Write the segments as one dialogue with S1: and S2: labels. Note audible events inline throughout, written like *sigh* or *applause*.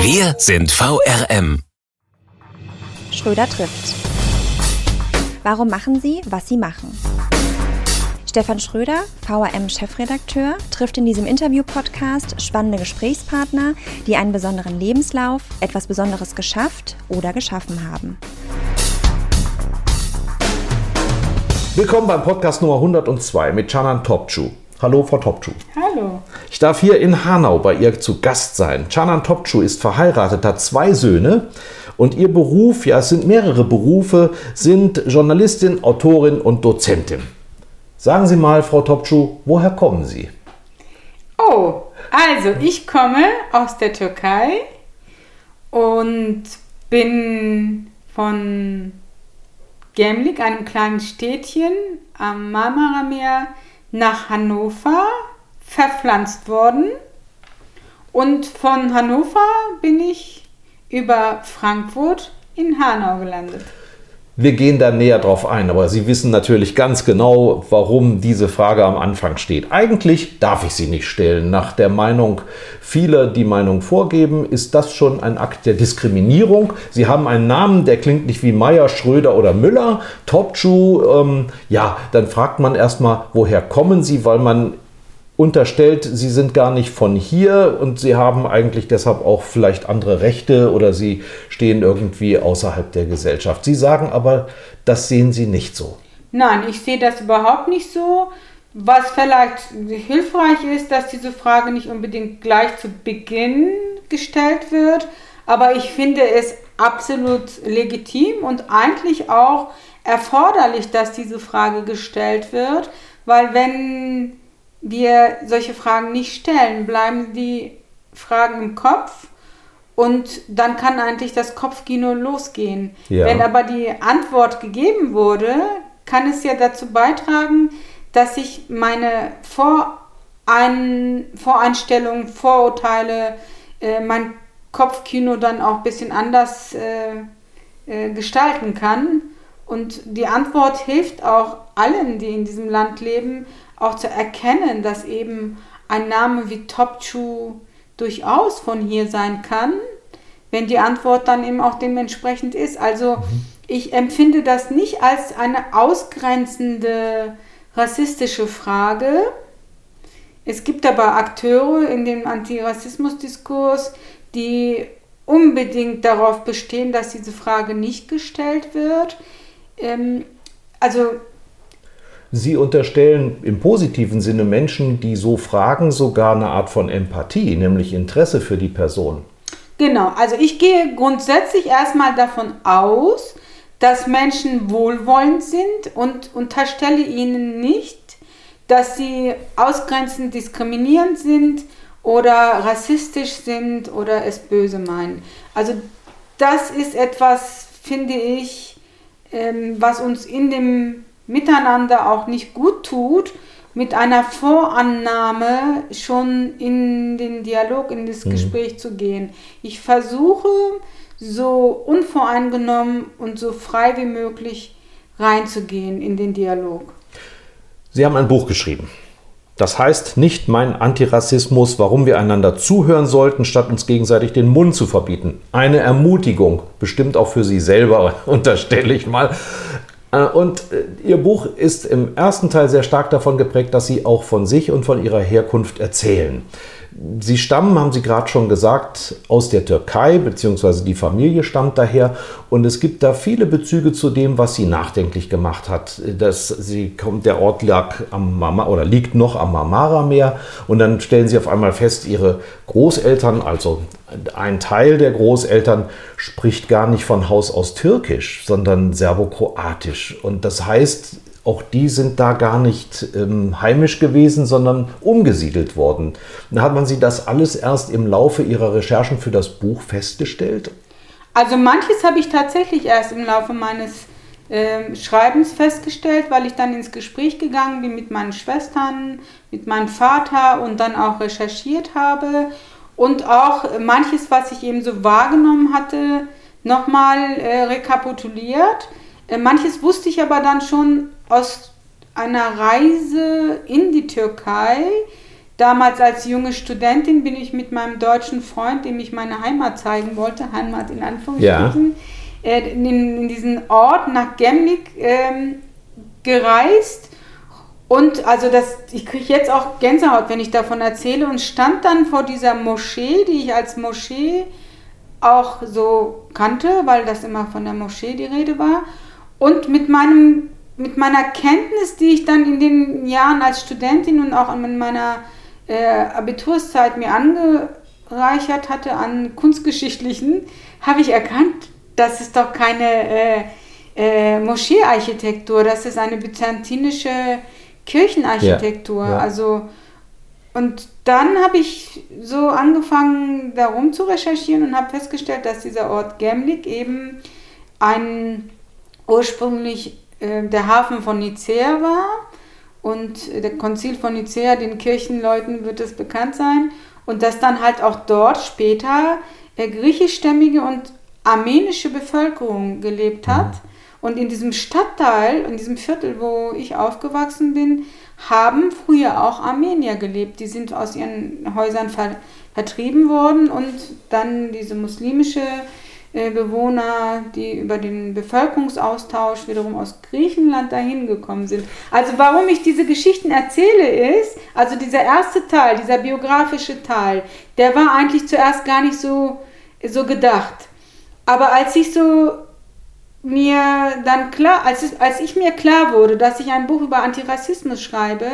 S1: Wir sind VRM.
S2: Schröder trifft. Warum machen Sie, was Sie machen? Stefan Schröder, VRM-Chefredakteur, trifft in diesem Interview-Podcast spannende Gesprächspartner, die einen besonderen Lebenslauf, etwas Besonderes geschafft oder geschaffen haben.
S3: Willkommen beim Podcast Nummer 102 mit Canan Topçu. Hallo, Frau Topçu.
S4: Hallo.
S3: Ich darf hier in Hanau bei ihr zu Gast sein. Canan Topçu ist verheiratet, hat zwei Söhne und ihr Beruf, ja, es sind mehrere Berufe, sind Journalistin, Autorin und Dozentin. Sagen Sie mal, Frau Topçu, woher kommen Sie?
S4: Oh, also ich komme aus der Türkei und bin von Gemlik, einem kleinen Städtchen am Marmarameer, nach Hannover verpflanzt worden. Und von Hannover bin ich über Frankfurt in Hanau gelandet.
S3: Wir gehen da näher drauf ein, aber Sie wissen natürlich ganz genau, warum diese Frage am Anfang steht. Eigentlich darf ich sie nicht stellen. Nach der Meinung vieler, die Meinung vorgeben, ist das schon ein Akt der Diskriminierung. Sie haben einen Namen, der klingt nicht wie Meier, Schröder oder Müller, Topschuh. Ähm, ja, dann fragt man erstmal, woher kommen Sie, weil man unterstellt, sie sind gar nicht von hier und sie haben eigentlich deshalb auch vielleicht andere Rechte oder sie stehen irgendwie außerhalb der Gesellschaft. Sie sagen aber, das sehen Sie nicht so.
S4: Nein, ich sehe das überhaupt nicht so. Was vielleicht hilfreich ist, dass diese Frage nicht unbedingt gleich zu Beginn gestellt wird, aber ich finde es absolut legitim und eigentlich auch erforderlich, dass diese Frage gestellt wird, weil wenn wir solche Fragen nicht stellen, bleiben die Fragen im Kopf und dann kann eigentlich das Kopfkino losgehen. Ja. Wenn aber die Antwort gegeben wurde, kann es ja dazu beitragen, dass ich meine Vorein Voreinstellungen, Vorurteile, äh, mein Kopfkino dann auch ein bisschen anders äh, äh, gestalten kann. Und die Antwort hilft auch allen, die in diesem Land leben, auch zu erkennen, dass eben ein Name wie Topchu durchaus von hier sein kann, wenn die Antwort dann eben auch dementsprechend ist. Also mhm. ich empfinde das nicht als eine ausgrenzende rassistische Frage. Es gibt aber Akteure in dem Antirassismusdiskurs, die unbedingt darauf bestehen, dass diese Frage nicht gestellt wird. Ähm, also
S3: Sie unterstellen im positiven Sinne Menschen, die so fragen, sogar eine Art von Empathie, nämlich Interesse für die Person.
S4: Genau, also ich gehe grundsätzlich erstmal davon aus, dass Menschen wohlwollend sind und unterstelle ihnen nicht, dass sie ausgrenzend diskriminierend sind oder rassistisch sind oder es böse meinen. Also das ist etwas, finde ich, ähm, was uns in dem Miteinander auch nicht gut tut, mit einer Vorannahme schon in den Dialog, in das mhm. Gespräch zu gehen. Ich versuche so unvoreingenommen und so frei wie möglich reinzugehen in den Dialog.
S3: Sie haben ein Buch geschrieben. Das heißt nicht mein Antirassismus, warum wir einander zuhören sollten, statt uns gegenseitig den Mund zu verbieten. Eine Ermutigung, bestimmt auch für Sie selber, *laughs* unterstelle ich mal. Äh, und äh, Ihr Buch ist im ersten Teil sehr stark davon geprägt, dass Sie auch von sich und von Ihrer Herkunft erzählen. Sie stammen, haben Sie gerade schon gesagt, aus der Türkei, beziehungsweise die Familie stammt daher. Und es gibt da viele Bezüge zu dem, was Sie nachdenklich gemacht hat. Dass sie kommt, der Ort lag am Mama, oder liegt noch am Marmara-Meer. Und dann stellen Sie auf einmal fest, Ihre Großeltern, also ein Teil der Großeltern, spricht gar nicht von Haus aus Türkisch, sondern Serbokroatisch. Und das heißt, auch die sind da gar nicht ähm, heimisch gewesen, sondern umgesiedelt worden. Da hat man sie das alles erst im Laufe ihrer Recherchen für das Buch festgestellt?
S4: Also manches habe ich tatsächlich erst im Laufe meines äh, Schreibens festgestellt, weil ich dann ins Gespräch gegangen bin mit meinen Schwestern, mit meinem Vater und dann auch recherchiert habe und auch manches, was ich eben so wahrgenommen hatte, nochmal äh, rekapituliert. Äh, manches wusste ich aber dann schon aus einer Reise in die Türkei. Damals als junge Studentin bin ich mit meinem deutschen Freund, dem ich meine Heimat zeigen wollte, Heimat in Anführungsstrichen, ja. äh, in, in, diesen Ort nach Gemlik ähm, gereist. Und also das, ich kriege jetzt auch Gänsehaut, wenn ich davon erzähle, und stand dann vor dieser Moschee, die ich als Moschee auch so kannte, weil das immer von der Moschee die Rede war. Und mit meinem mit meiner Kenntnis, die ich dann in den Jahren als Studentin und auch in meiner äh, Abiturszeit mir angereichert hatte an kunstgeschichtlichen, habe ich erkannt, das ist doch keine äh, äh, Moscheearchitektur, das ist eine byzantinische Kirchenarchitektur. Ja, ja. Also und dann habe ich so angefangen, darum zu recherchieren und habe festgestellt, dass dieser Ort Gemlik eben ein ursprünglich äh, der Hafen von Nicea war und der Konzil von Nicea, den Kirchenleuten wird es bekannt sein und dass dann halt auch dort später äh, griechischstämmige und armenische Bevölkerung gelebt hat. Mhm. Und in diesem Stadtteil, in diesem Viertel, wo ich aufgewachsen bin, haben früher auch Armenier gelebt. Die sind aus ihren Häusern ver vertrieben worden und dann diese muslimische äh, Bewohner, die über den Bevölkerungsaustausch wiederum aus Griechenland dahin gekommen sind. Also warum ich diese Geschichten erzähle ist, also dieser erste Teil, dieser biografische Teil, der war eigentlich zuerst gar nicht so, so gedacht. Aber als ich so mir dann klar, als, es, als ich mir klar wurde, dass ich ein Buch über Antirassismus schreibe,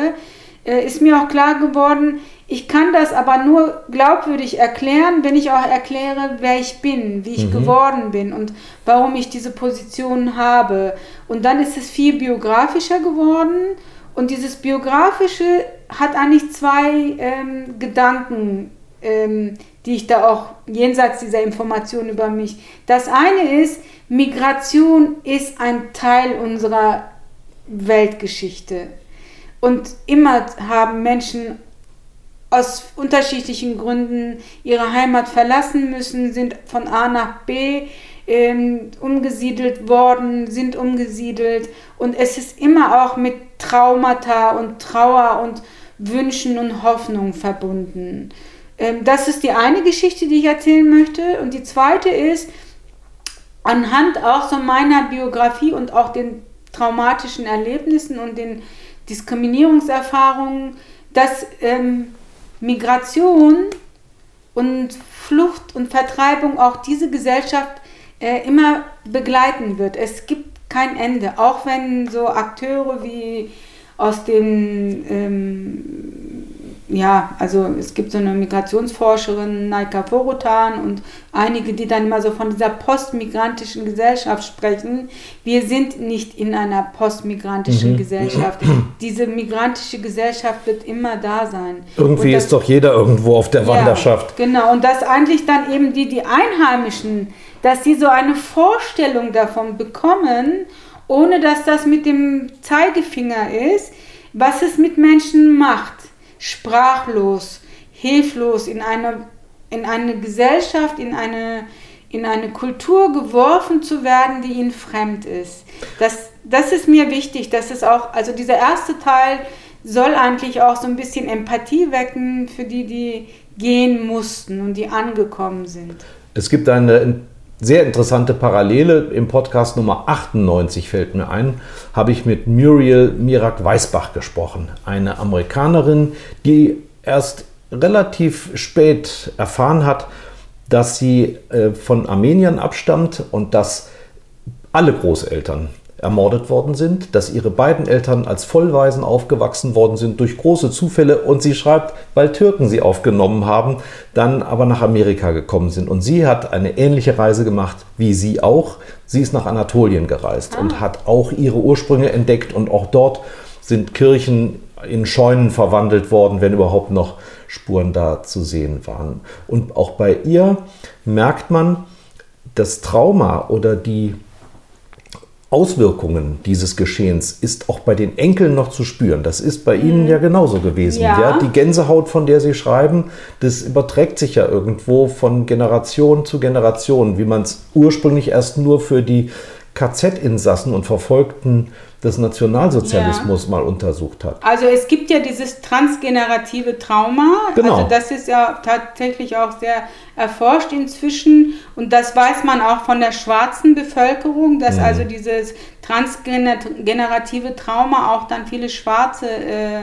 S4: äh, ist mir auch klar geworden, ich kann das aber nur glaubwürdig erklären, wenn ich auch erkläre, wer ich bin, wie ich mhm. geworden bin und warum ich diese Position habe. Und dann ist es viel biografischer geworden. Und dieses Biografische hat eigentlich zwei ähm, Gedanken, ähm, die ich da auch jenseits dieser Information über mich. Das eine ist, Migration ist ein Teil unserer Weltgeschichte. Und immer haben Menschen aus unterschiedlichen Gründen ihre Heimat verlassen müssen, sind von A nach B ähm, umgesiedelt worden, sind umgesiedelt. Und es ist immer auch mit Traumata und Trauer und Wünschen und Hoffnung verbunden. Ähm, das ist die eine Geschichte, die ich erzählen möchte. Und die zweite ist, anhand auch so meiner Biografie und auch den traumatischen Erlebnissen und den Diskriminierungserfahrungen, dass ähm, Migration und Flucht und Vertreibung auch diese Gesellschaft äh, immer begleiten wird. Es gibt kein Ende, auch wenn so Akteure wie aus den ähm, ja, also es gibt so eine Migrationsforscherin, Naika Vorotan und einige, die dann immer so von dieser postmigrantischen Gesellschaft sprechen. Wir sind nicht in einer postmigrantischen mhm. Gesellschaft. Diese migrantische Gesellschaft wird immer da sein.
S3: Irgendwie das, ist doch jeder irgendwo auf der Wanderschaft.
S4: Ja, genau, und dass eigentlich dann eben die, die Einheimischen, dass sie so eine Vorstellung davon bekommen, ohne dass das mit dem Zeigefinger ist, was es mit Menschen macht sprachlos, hilflos in eine, in eine Gesellschaft, in eine, in eine Kultur geworfen zu werden, die ihnen fremd ist. Das, das ist mir wichtig, dass es auch, also dieser erste Teil soll eigentlich auch so ein bisschen Empathie wecken für die, die gehen mussten und die angekommen sind.
S3: Es gibt eine sehr interessante Parallele. Im Podcast Nummer 98 fällt mir ein, habe ich mit Muriel Mirak Weisbach gesprochen. Eine Amerikanerin, die erst relativ spät erfahren hat, dass sie äh, von Armeniern abstammt und dass alle Großeltern ermordet worden sind, dass ihre beiden Eltern als Vollwaisen aufgewachsen worden sind durch große Zufälle und sie schreibt, weil Türken sie aufgenommen haben, dann aber nach Amerika gekommen sind. Und sie hat eine ähnliche Reise gemacht wie sie auch. Sie ist nach Anatolien gereist ah. und hat auch ihre Ursprünge entdeckt und auch dort sind Kirchen in Scheunen verwandelt worden, wenn überhaupt noch Spuren da zu sehen waren. Und auch bei ihr merkt man, das Trauma oder die Auswirkungen dieses Geschehens ist auch bei den Enkeln noch zu spüren. Das ist bei Ihnen ja genauso gewesen.
S4: Ja.
S3: Ja. Die Gänsehaut, von der Sie schreiben, das überträgt sich ja irgendwo von Generation zu Generation, wie man es ursprünglich erst nur für die KZ-Insassen und Verfolgten des Nationalsozialismus mal untersucht hat.
S4: Also es gibt ja dieses transgenerative Trauma.
S3: Genau.
S4: Also das ist ja tatsächlich auch sehr erforscht inzwischen und das weiß man auch von der schwarzen Bevölkerung, dass also dieses transgenerative Trauma auch dann viele Schwarze äh,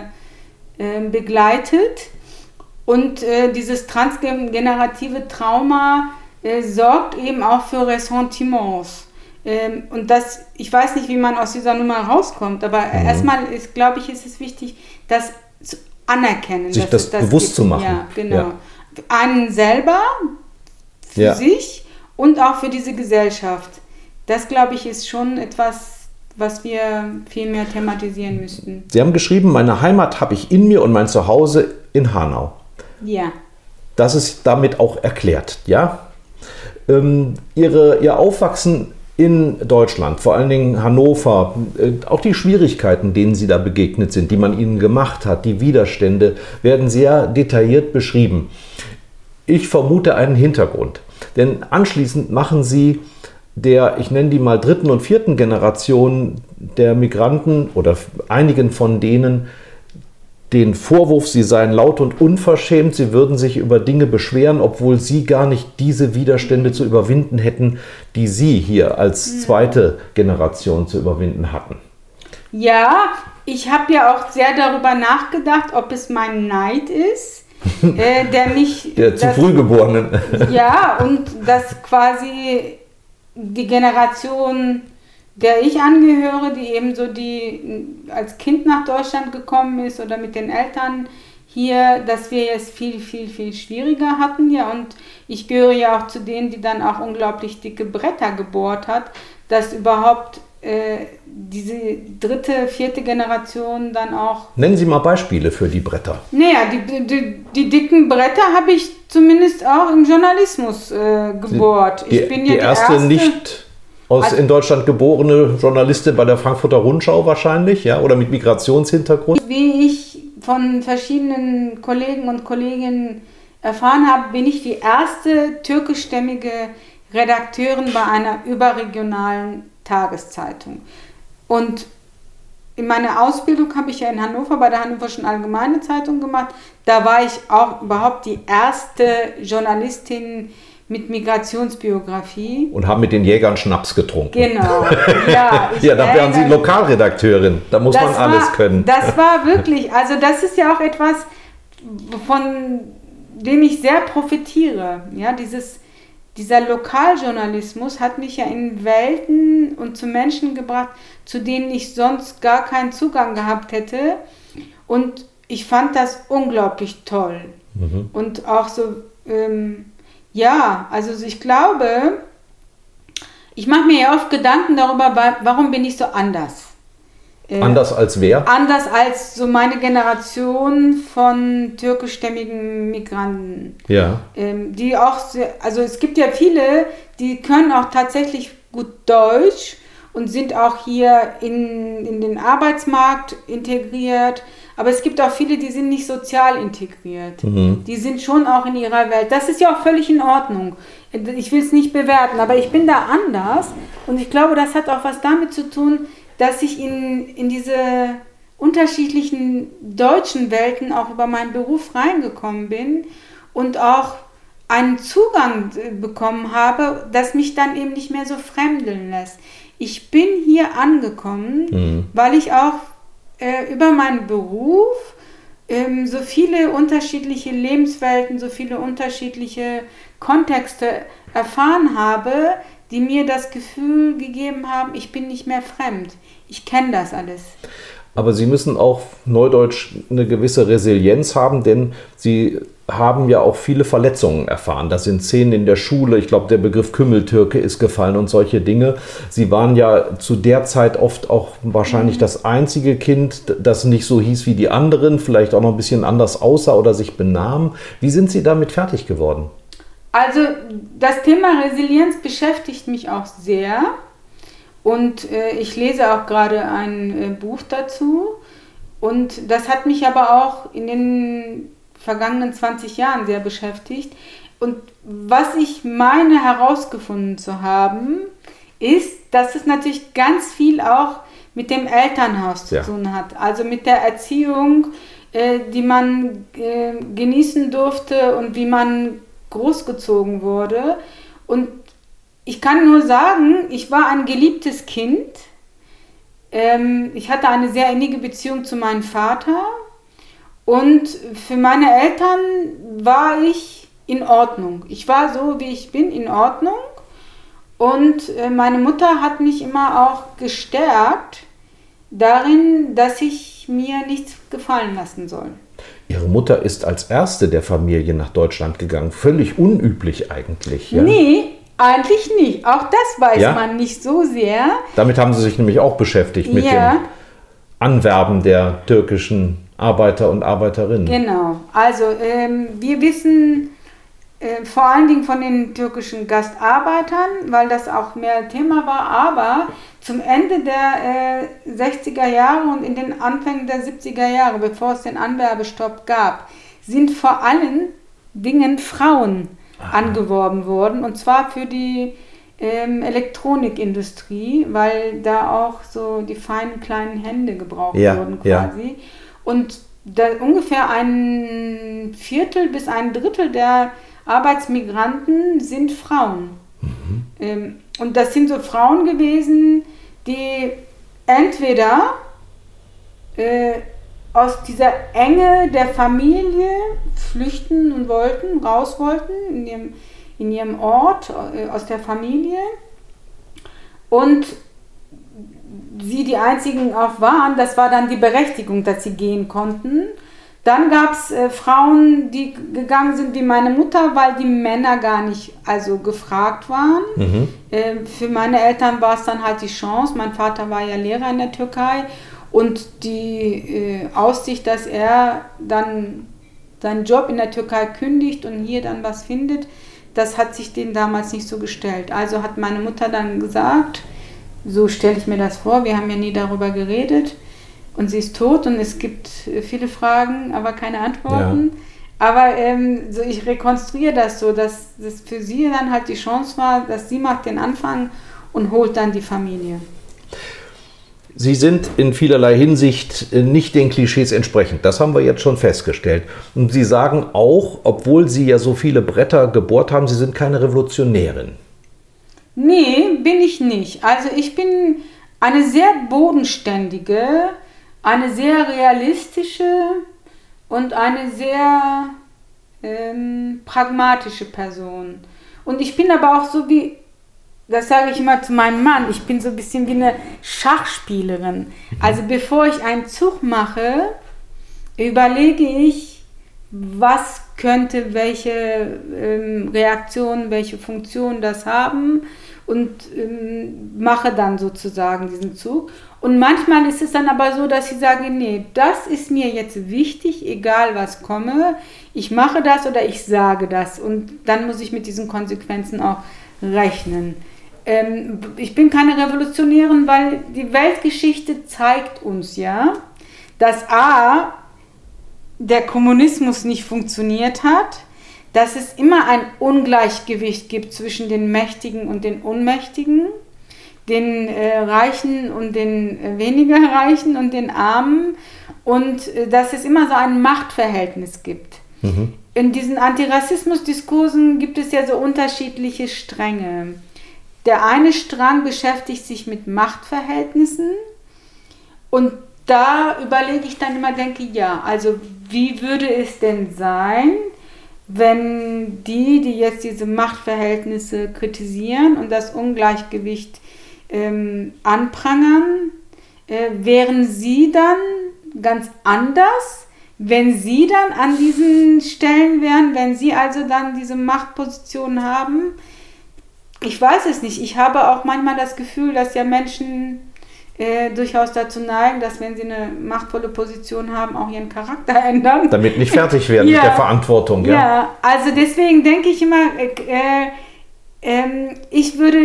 S4: äh, begleitet. Und äh, dieses transgenerative Trauma äh, sorgt eben auch für Ressentiments. Ähm, und das, ich weiß nicht, wie man aus dieser Nummer rauskommt, aber
S3: Mhm.
S4: erstmal ist, glaube ich, ist es wichtig, das zu anerkennen.
S3: Sich das
S4: es
S3: bewusst
S4: gibt.
S3: zu machen.
S4: Ja, genau.
S3: Ja.
S4: Einen selber, für
S3: Ja.
S4: sich und auch für diese Gesellschaft. Das, glaube ich, ist schon etwas, was wir viel mehr thematisieren müssten.
S3: Sie haben geschrieben, meine Heimat habe ich in mir und mein Zuhause in Hanau.
S4: Ja.
S3: Das ist damit auch erklärt, ja? Ähm, ihre, ihr Aufwachsen in Deutschland, vor allen Dingen Hannover, äh, auch die Schwierigkeiten, denen Sie da begegnet sind, die man Ihnen gemacht hat, die Widerstände, werden sehr detailliert beschrieben. Ich vermute einen Hintergrund. Denn anschließend machen Sie der, ich nenne die mal dritten und vierten Generation der Migranten oder einigen von denen den Vorwurf, sie seien laut und unverschämt, sie würden sich über Dinge beschweren, obwohl sie gar nicht diese Widerstände zu überwinden hätten, die sie hier als zweite Generation zu überwinden hatten.
S4: Ja, ich habe ja auch sehr darüber nachgedacht, ob es mein Neid ist, *laughs* äh, der mich.
S3: Der zu
S4: das-
S3: Frühgeborenen.
S4: Ja, und dass quasi die Generation, der ich angehöre, die eben so die als Kind nach Deutschland gekommen ist oder mit den Eltern hier, dass wir es viel, viel, viel schwieriger hatten. Ja, und ich gehöre ja auch zu denen, die dann auch unglaublich dicke Bretter gebohrt hat, dass überhaupt äh, diese dritte, vierte Generation dann auch
S3: Nennen Sie mal Beispiele für die Bretter.
S4: naja, die, die, die dicken Bretter habe ich zumindest auch im Journalismus äh, gebohrt.
S3: Die,
S4: ich bin
S3: die
S4: ja die
S3: erste,
S4: erste,
S3: nicht aus
S4: Also-
S3: in Deutschland geborene Journalistin bei der Frankfurter Rundschau wahrscheinlich, ja, oder mit Migrationshintergrund.
S4: wie ich von verschiedenen Kollegen und Kolleginnen erfahren habe, bin ich die erste türkischstämmige Redakteurin bei einer überregionalen Tageszeitung. Und in meiner Ausbildung habe ich ja in Hannover bei der Hannoverschen Allgemeine Zeitung gemacht. Da war ich auch überhaupt die erste Journalistin mit Migrationsbiografie.
S3: Und haben mit den Jägern Schnaps getrunken.
S4: Genau. *laughs* Ja,
S3: Ja, da wären Sie Lokalredakteurin. Da muss man alles
S4: war,
S3: können.
S4: Das *laughs* war wirklich, also das ist ja auch etwas, von dem ich sehr profitiere. Ja, dieses, dieser Lokaljournalismus hat mich ja in Welten und zu Menschen gebracht, zu denen ich sonst gar keinen Zugang gehabt hätte. Und ich fand das unglaublich toll. Und auch so, ähm, ja, also ich glaube, ich mache mir ja oft Gedanken darüber, wa- warum bin ich so anders? Äh,
S3: Anders als wer?
S4: Anders als so meine Generation von türkischstämmigen Migranten.
S3: Ja.
S4: Ähm, die auch, sehr, also es gibt ja viele, die können auch tatsächlich gut Deutsch und sind auch hier in, in den Arbeitsmarkt integriert. Aber es gibt auch viele, die sind nicht sozial integriert. Die sind schon auch in ihrer Welt. Das ist ja auch völlig in Ordnung. Ich will es nicht bewerten, aber ich bin da anders. Und ich glaube, das hat auch was damit zu tun, dass ich in, in diese unterschiedlichen deutschen Welten auch über meinen Beruf reingekommen bin und auch einen Zugang äh, bekommen habe, das mich dann eben nicht mehr so fremdeln lässt. Ich bin hier angekommen, weil ich auch äh, über meinen Beruf ähm, so viele unterschiedliche Lebenswelten, so viele unterschiedliche Kontexte erfahren habe, die mir das Gefühl gegeben haben, ich bin nicht mehr fremd. Ich kenne das alles.
S3: Aber Sie müssen auch neudeutsch eine gewisse Resilienz haben, denn Sie haben ja auch viele Verletzungen erfahren. Das sind Szenen in der Schule. Ich glaube, der Begriff Kümmeltürke ist gefallen und solche Dinge. Sie waren ja zu der Zeit oft auch wahrscheinlich das einzige Kind, das nicht so hieß wie die anderen, vielleicht auch noch ein bisschen anders aussah oder sich benahm. Wie sind Sie damit fertig geworden?
S4: Also das Thema Resilienz beschäftigt mich auch sehr und äh, ich lese auch gerade ein äh, Buch dazu und das hat mich aber auch in den vergangenen 20 Jahren sehr beschäftigt. Und was ich meine herausgefunden zu haben, ist, dass es natürlich ganz viel auch mit dem Elternhaus zu ja. tun hat. Also mit der Erziehung, äh, die man äh, genießen durfte und wie man großgezogen wurde. Und ich kann nur sagen, ich war ein geliebtes Kind. Ähm, ich hatte eine sehr innige Beziehung zu meinem Vater. Und für meine Eltern war ich in Ordnung. Ich war so, wie ich bin, in Ordnung. Und äh, meine Mutter hat mich immer auch gestärkt darin, dass ich mir nichts gefallen lassen soll.
S3: Ihre Mutter ist als erste der Familie nach Deutschland gegangen. Völlig unüblich eigentlich.
S4: Ja? Nee, eigentlich nicht. Auch das weiß ja? man nicht so sehr.
S3: Damit haben Sie sich nämlich auch beschäftigt mit ja. dem Anwerben der türkischen Arbeiter und Arbeiterinnen.
S4: Genau. Also ähm, wir wissen äh, vor allen Dingen von den türkischen Gastarbeitern, weil das auch mehr Thema war, aber zum Ende der äh, 60er Jahre und in den Anfängen der 70er Jahre, bevor es den Anwerbestopp gab, sind vor allen Dingen Frauen Aha. angeworben worden und zwar für die ähm, Elektronikindustrie, weil da auch so die feinen kleinen Hände gebraucht ja, wurden quasi. Ja. Und da ungefähr ein Viertel bis ein Drittel der Arbeitsmigranten sind Frauen. Mhm. Ähm, und das sind so Frauen gewesen, die entweder äh, aus dieser Enge der Familie flüchten und wollten, raus wollten, in ihrem, in ihrem Ort, äh, aus der Familie. Und sie die einzigen auch waren, das war dann die Berechtigung, dass sie gehen konnten. Dann gab es äh, Frauen, die gegangen sind wie meine Mutter, weil die Männer gar nicht also gefragt waren. Mhm. Äh, für meine Eltern war es dann halt die Chance. Mein Vater war ja Lehrer in der Türkei und die äh, Aussicht, dass er dann seinen Job in der Türkei kündigt und hier dann was findet, das hat sich denen damals nicht so gestellt. Also hat meine Mutter dann gesagt, so stelle ich mir das vor, wir haben ja nie darüber geredet und sie ist tot und es gibt viele Fragen, aber keine Antworten. Ja. Aber ähm, so ich rekonstruiere das so, dass das für sie dann halt die Chance war, dass sie macht den Anfang und holt dann die Familie.
S3: Sie sind in vielerlei Hinsicht nicht den Klischees entsprechend. Das haben wir jetzt schon festgestellt. Und Sie sagen auch, obwohl Sie ja so viele Bretter gebohrt haben, Sie sind keine Revolutionärin.
S4: Nee, bin ich nicht. Also ich bin eine sehr bodenständige, eine sehr realistische und eine sehr ähm, pragmatische Person. Und ich bin aber auch so wie, das sage ich immer zu meinem Mann, ich bin so ein bisschen wie eine Schachspielerin. Also bevor ich einen Zug mache, überlege ich, was könnte welche ähm, Reaktion, welche Funktion das haben und ähm, mache dann sozusagen diesen Zug. Und manchmal ist es dann aber so, dass ich sage, nee, das ist mir jetzt wichtig, egal was komme. Ich mache das oder ich sage das. Und dann muss ich mit diesen Konsequenzen auch rechnen. Ähm, ich bin keine Revolutionärin, weil die Weltgeschichte zeigt uns ja, dass A, der Kommunismus nicht funktioniert hat, dass es immer ein Ungleichgewicht gibt zwischen den Mächtigen und den Unmächtigen den äh, Reichen und den äh, weniger *laughs* Reichen und den Armen und äh, dass es immer so ein Machtverhältnis gibt. Mhm. In diesen Antirassismus-Diskursen gibt es ja so unterschiedliche Stränge. Der eine Strang beschäftigt sich mit Machtverhältnissen und da überlege ich dann immer, denke, ja, also wie würde es denn sein, wenn die, die jetzt diese Machtverhältnisse kritisieren und das Ungleichgewicht ähm, anprangern, äh, wären sie dann ganz anders, wenn sie dann an diesen Stellen wären, wenn sie also dann diese Machtposition haben. Ich weiß es nicht. Ich habe auch manchmal das Gefühl, dass ja Menschen äh, durchaus dazu neigen, dass wenn sie eine machtvolle Position haben, auch ihren Charakter *laughs* ändern.
S3: Damit nicht fertig werden ja. mit der Verantwortung. Ja,
S4: ja also deswegen denke ich immer, äh, äh, ich würde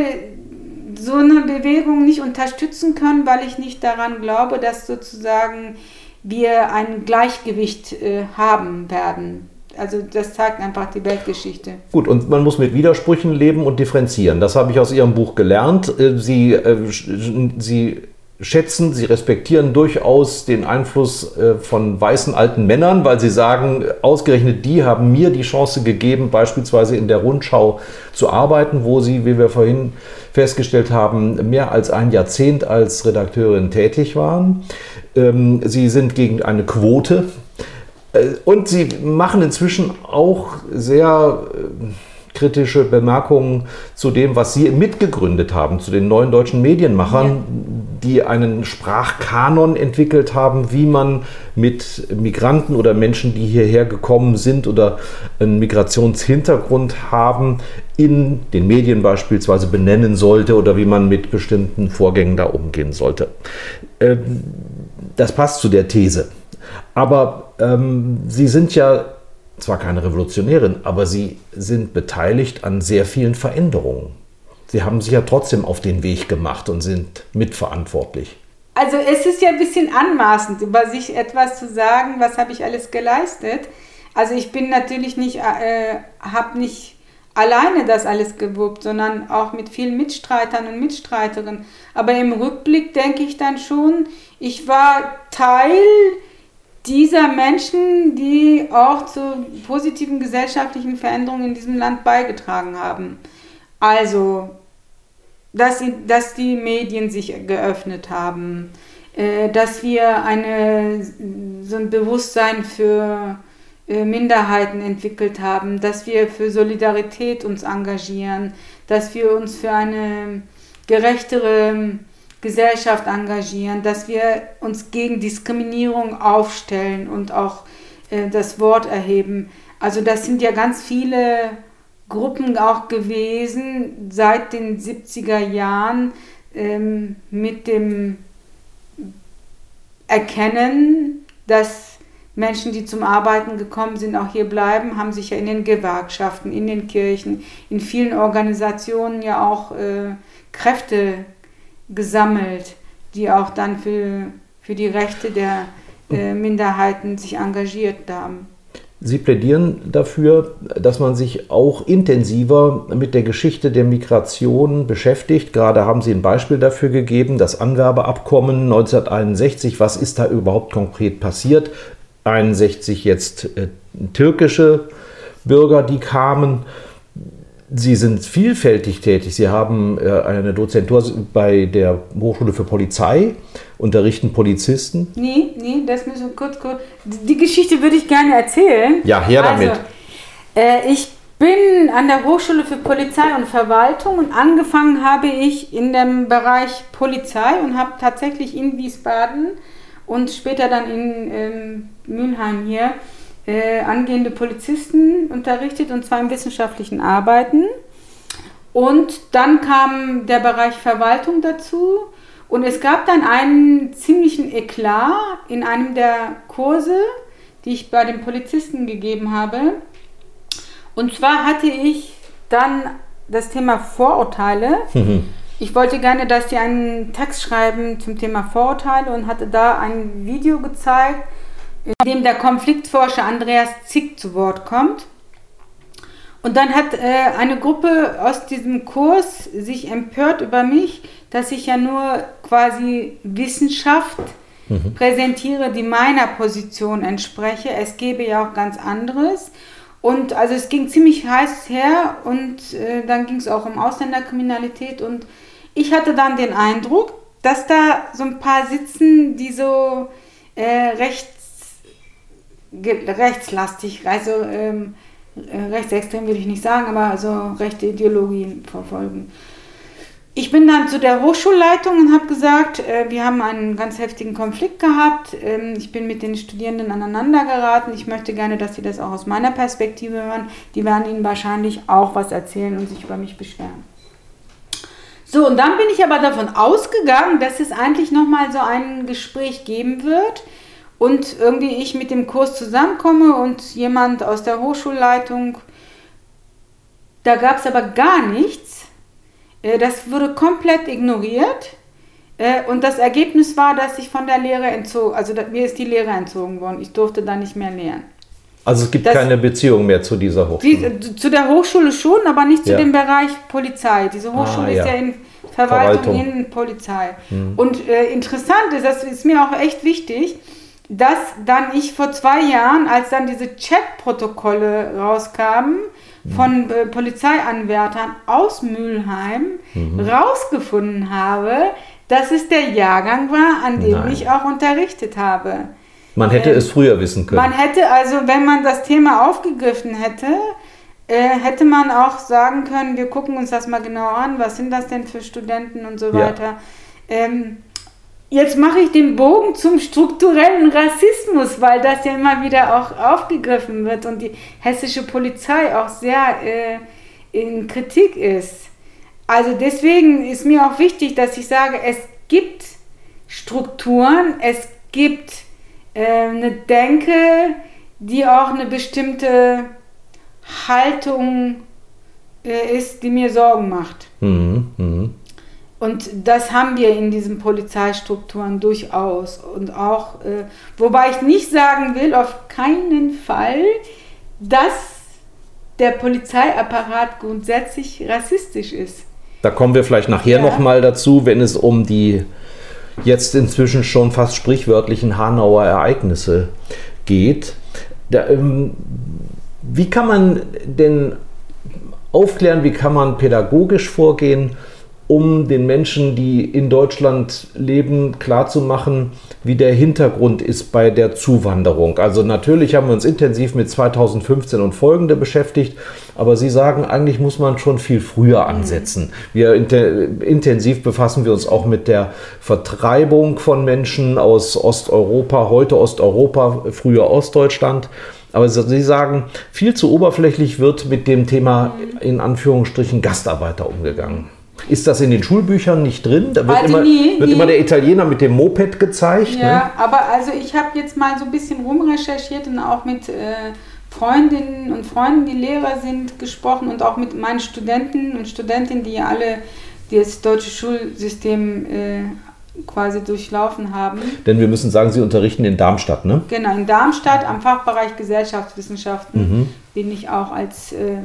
S4: so eine Bewegung nicht unterstützen können, weil ich nicht daran glaube, dass sozusagen wir ein Gleichgewicht äh, haben werden. Also das zeigt einfach die Weltgeschichte.
S3: Gut, und man muss mit Widersprüchen leben und differenzieren. Das habe ich aus Ihrem Buch gelernt. Äh, Sie, Sie schätzen, sie respektieren durchaus den Einfluss äh, von weißen alten Männern, weil sie sagen, ausgerechnet die haben mir die Chance gegeben, beispielsweise in der Rundschau zu arbeiten, wo sie, wie wir vorhin festgestellt haben, mehr als ein Jahrzehnt als Redakteurin tätig waren. Ähm, sie sind gegen eine Quote. Äh, und sie machen inzwischen auch sehr äh, kritische Bemerkungen zu dem, was Sie mitgegründet haben, zu den neuen deutschen Medienmachern, ja. die einen Sprachkanon entwickelt haben, wie man mit Migranten oder Menschen, die hierher gekommen sind oder einen Migrationshintergrund haben, in den Medien beispielsweise benennen sollte oder wie man mit bestimmten Vorgängen da umgehen sollte. Ähm, das passt zu der These. Aber ähm, Sie sind ja zwar keine Revolutionärin, aber sie sind beteiligt an sehr vielen Veränderungen. Sie haben sich ja trotzdem auf den Weg gemacht und sind mitverantwortlich.
S4: Also es ist ja ein bisschen anmaßend, über sich etwas zu sagen, was habe ich alles geleistet. Also ich bin natürlich nicht, äh, habe nicht alleine das alles gewuppt, sondern auch mit vielen Mitstreitern und Mitstreiterinnen. Aber im Rückblick denke ich dann schon, ich war Teil dieser Menschen, die auch zu positiven gesellschaftlichen Veränderungen in diesem Land beigetragen haben. Also, dass, dass die Medien sich geöffnet haben, äh, dass wir eine, so ein Bewusstsein für äh, Minderheiten entwickelt haben, dass wir für Solidarität uns engagieren, dass wir uns für eine gerechtere Gesellschaft engagieren, dass wir uns gegen Diskriminierung aufstellen und auch äh, das Wort erheben. Also das sind ja ganz viele Gruppen auch gewesen seit den 70er Jahren ähm, mit dem Erkennen, dass Menschen, die zum Arbeiten gekommen sind, auch hier bleiben, haben sich ja in den Gewerkschaften, in den Kirchen, in vielen Organisationen ja auch äh, Kräfte gesammelt, die auch dann für, für die Rechte der äh, Minderheiten sich engagiert haben.
S3: Sie plädieren dafür, dass man sich auch intensiver mit der Geschichte der Migration beschäftigt. Gerade haben Sie ein Beispiel dafür gegeben, das Anwerbeabkommen 1961. Was ist da überhaupt konkret passiert? 61 jetzt äh, türkische Bürger, die kamen. Sie sind vielfältig tätig. Sie haben äh, eine Dozentur bei der Hochschule für Polizei, unterrichten Polizisten.
S4: Nee, nee, das müssen wir kurz, kurz. Die Geschichte würde ich gerne erzählen.
S3: Ja, her damit.
S4: Also, äh, ich bin an der Hochschule für Polizei und Verwaltung und angefangen habe ich in dem Bereich Polizei und habe tatsächlich in Wiesbaden und später dann in ähm, Mülheim hier äh, angehende Polizisten unterrichtet und zwar im wissenschaftlichen Arbeiten. Und dann kam der Bereich Verwaltung dazu und es gab dann einen ziemlichen Eklat in einem der Kurse, die ich bei den Polizisten gegeben habe. Und zwar hatte ich dann das Thema Vorurteile. Mhm. Ich wollte gerne, dass die einen Text schreiben zum Thema Vorurteile und hatte da ein Video gezeigt, in dem der Konfliktforscher Andreas Zick zu Wort kommt. Und dann hat äh, eine Gruppe aus diesem Kurs sich empört über mich, dass ich ja nur quasi Wissenschaft mhm. präsentiere, die meiner Position entspreche. Es gäbe ja auch ganz anderes. Und also es ging ziemlich heiß her und äh, dann ging es auch um Ausländerkriminalität und ich hatte dann den Eindruck, dass da so ein paar sitzen, die so äh, recht rechtslastig, also ähm, äh, rechtsextrem würde ich nicht sagen, aber also rechte Ideologien verfolgen. Ich bin dann zu der Hochschulleitung und habe gesagt, äh, wir haben einen ganz heftigen Konflikt gehabt. Ähm, ich bin mit den Studierenden aneinander geraten. Ich möchte gerne, dass sie das auch aus meiner Perspektive hören. Die werden ihnen wahrscheinlich auch was erzählen und sich über mich beschweren. So, und dann bin ich aber davon ausgegangen, dass es eigentlich nochmal so ein Gespräch geben wird und irgendwie ich mit dem Kurs zusammenkomme und jemand aus der Hochschulleitung, da gab es aber gar nichts. Äh, das wurde komplett ignoriert. Äh, und das Ergebnis war, dass ich von der Lehre entzogen, also mir ist die Lehre entzogen worden. Ich durfte da nicht mehr lehren.
S3: Also es gibt das, keine Beziehung mehr zu dieser Hochschule?
S4: Die, zu der Hochschule schon, aber nicht zu ja. dem Bereich Polizei. Diese Hochschule ah, ja. ist ja in Verwaltung, Verwaltung. in Polizei. Hm. Und äh, interessant ist, das ist mir auch echt wichtig, dass dann ich vor zwei Jahren, als dann diese Chat-Protokolle rauskamen, von äh, Polizeianwärtern aus Mülheim mhm. rausgefunden habe, dass es der Jahrgang war, an dem Nein. ich auch unterrichtet habe.
S3: Man hätte äh, es früher wissen können.
S4: Man hätte also, wenn man das Thema aufgegriffen hätte, äh, hätte man auch sagen können, wir gucken uns das mal genau an, was sind das denn für Studenten und so weiter. Ja. Ähm, jetzt mache ich den Bogen zum strukturellen Rassismus, weil das ja immer wieder auch aufgegriffen wird und die hessische Polizei auch sehr äh, in Kritik ist. Also deswegen ist mir auch wichtig, dass ich sage, es gibt Strukturen, es gibt äh, eine Denke, die auch eine bestimmte Haltung äh, ist, die mir Sorgen macht. Mhm, mh. Und das haben wir in diesen Polizeistrukturen durchaus. Und auch, äh, wobei ich nicht sagen will, auf keinen Fall, dass der Polizeiapparat grundsätzlich rassistisch ist.
S3: Da kommen wir vielleicht nachher ja. nochmal dazu, wenn es um die jetzt inzwischen schon fast sprichwörtlichen Hanauer Ereignisse geht. Da, ähm, wie kann man denn aufklären, wie kann man pädagogisch vorgehen, um den Menschen, die in Deutschland leben, klarzumachen, wie der Hintergrund ist bei der Zuwanderung. Also natürlich haben wir uns intensiv mit 2015 und folgende beschäftigt, aber Sie sagen, eigentlich muss man schon viel früher mhm. ansetzen. Wir intensiv befassen wir uns auch mit der Vertreibung von Menschen aus Osteuropa, heute Osteuropa, früher Ostdeutschland. Aber Sie sagen, viel zu oberflächlich wird mit dem Thema mhm. in Anführungsstrichen Gastarbeiter umgegangen. Ist das in den Schulbüchern nicht drin? Da wird, also immer, nie, wird nie. immer der Italiener mit dem Moped gezeigt.
S4: Ja, ne? aber also ich habe jetzt mal so ein bisschen rumrecherchiert und auch mit äh, Freundinnen und Freunden, die Lehrer sind, gesprochen und auch mit meinen Studenten und Studentinnen, die alle das deutsche Schulsystem äh, quasi durchlaufen haben.
S3: Denn wir müssen sagen, Sie unterrichten in Darmstadt, ne?
S4: Genau, in Darmstadt am Fachbereich Gesellschaftswissenschaften mhm. bin ich auch als äh,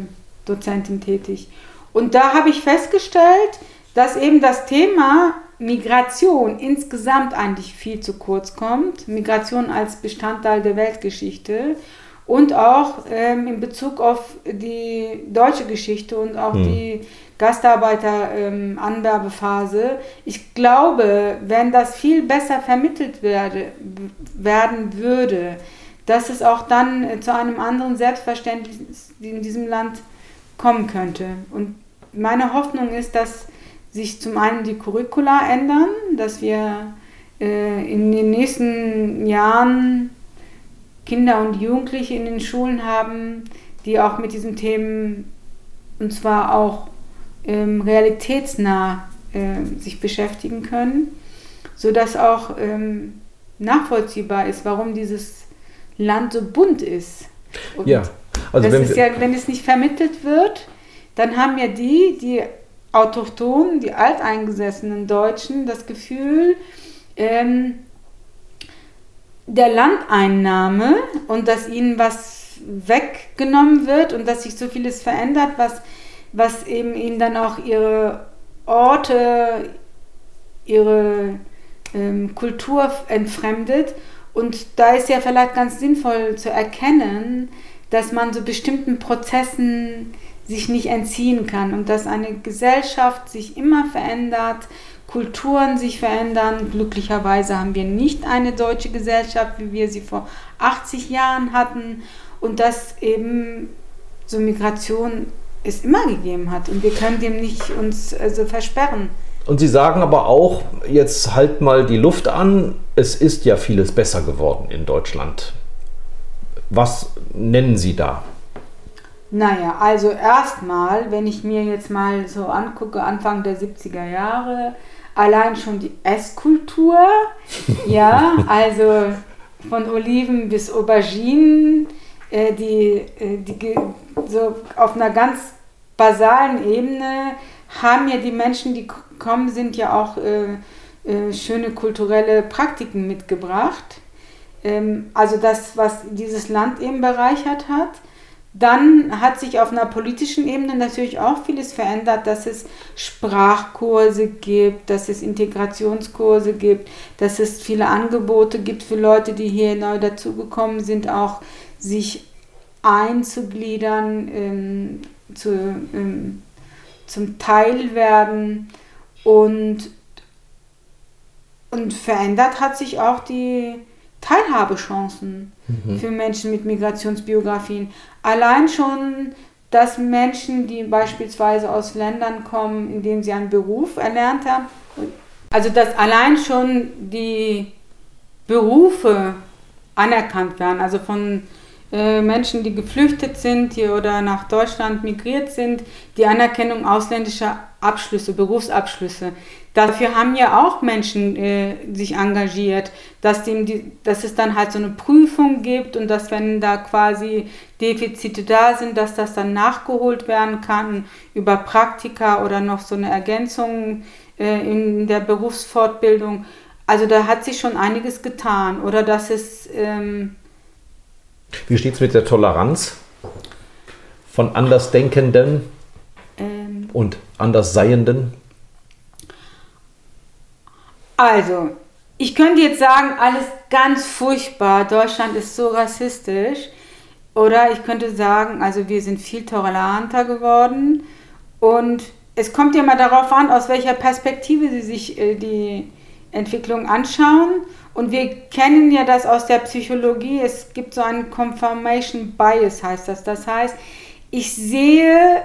S4: Dozentin tätig. Und da habe ich festgestellt, dass eben das Thema Migration insgesamt eigentlich viel zu kurz kommt. Migration als Bestandteil der Weltgeschichte und auch ähm, in Bezug auf die deutsche Geschichte und auch hm. die Gastarbeiter-Anwerbephase. Ähm, ich glaube, wenn das viel besser vermittelt werde, werden würde, dass es auch dann äh, zu einem anderen Selbstverständnis in diesem Land kommen könnte. Und meine Hoffnung ist, dass sich zum einen die Curricula ändern, dass wir äh, in den nächsten Jahren Kinder und Jugendliche in den Schulen haben, die auch mit diesen Themen und zwar auch ähm, realitätsnah äh, sich beschäftigen können, sodass auch ähm, nachvollziehbar ist, warum dieses Land so bunt ist. Und ja, also wenn, ja, wenn es nicht vermittelt wird, dann haben ja die, die Autochtonen, die alteingesessenen Deutschen, das Gefühl, ähm, der Landeinnahme und dass ihnen was weggenommen wird und dass sich so vieles verändert, was, was eben ihnen dann auch ihre Orte, ihre ähm, Kultur entfremdet. Und da ist ja vielleicht ganz sinnvoll zu erkennen, dass man so bestimmten Prozessen sich nicht entziehen kann und dass eine Gesellschaft sich immer verändert, Kulturen sich verändern. Glücklicherweise haben wir nicht eine deutsche Gesellschaft, wie wir sie vor 80 Jahren hatten und dass eben so Migration es immer gegeben hat und wir können dem nicht uns also versperren.
S3: Und Sie sagen aber auch, jetzt halt mal die Luft an, es ist ja vieles besser geworden in Deutschland. Was nennen Sie da?
S4: Naja, also erstmal, wenn ich mir jetzt mal so angucke, Anfang der 70er Jahre, allein schon die Esskultur, *laughs* ja, also von Oliven bis Auberginen, äh, die, äh, die so auf einer ganz basalen Ebene haben ja die Menschen, die kommen, sind ja auch äh, äh, schöne kulturelle Praktiken mitgebracht. Ähm, also das, was dieses Land eben bereichert hat. Dann hat sich auf einer politischen Ebene natürlich auch vieles verändert, dass es Sprachkurse gibt, dass es Integrationskurse gibt, dass es viele Angebote gibt für Leute, die hier neu dazugekommen sind, auch sich einzugliedern, ähm, zu, ähm, zum Teil werden. Und, und verändert hat sich auch die Teilhabechancen mhm. für Menschen mit Migrationsbiografien. Allein schon, dass Menschen, die beispielsweise aus Ländern kommen, in denen sie einen Beruf erlernt haben, also dass allein schon die Berufe anerkannt werden, also von Menschen, die geflüchtet sind hier oder nach Deutschland migriert sind, die Anerkennung ausländischer Abschlüsse, Berufsabschlüsse. Dafür haben ja auch Menschen äh, sich engagiert, dass, dem die, dass es dann halt so eine Prüfung gibt und dass wenn da quasi Defizite da sind, dass das dann nachgeholt werden kann über Praktika oder noch so eine Ergänzung äh, in der Berufsfortbildung. Also da hat sich schon einiges getan oder dass es ähm,
S3: wie steht es mit der Toleranz von Andersdenkenden ähm, und Andersseienden?
S4: Also, ich könnte jetzt sagen, alles ganz furchtbar, Deutschland ist so rassistisch. Oder ich könnte sagen, also wir sind viel toleranter geworden. Und es kommt ja mal darauf an, aus welcher Perspektive Sie sich äh, die Entwicklung anschauen. Und wir kennen ja das aus der Psychologie. Es gibt so einen Confirmation Bias, heißt das. Das heißt, ich sehe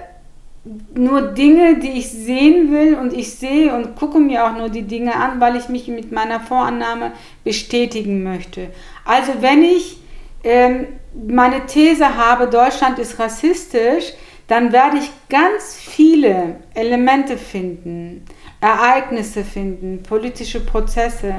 S4: nur Dinge, die ich sehen will und ich sehe und gucke mir auch nur die Dinge an, weil ich mich mit meiner Vorannahme bestätigen möchte. Also wenn ich ähm, meine These habe, Deutschland ist rassistisch, dann werde ich ganz viele Elemente finden, Ereignisse finden, politische Prozesse,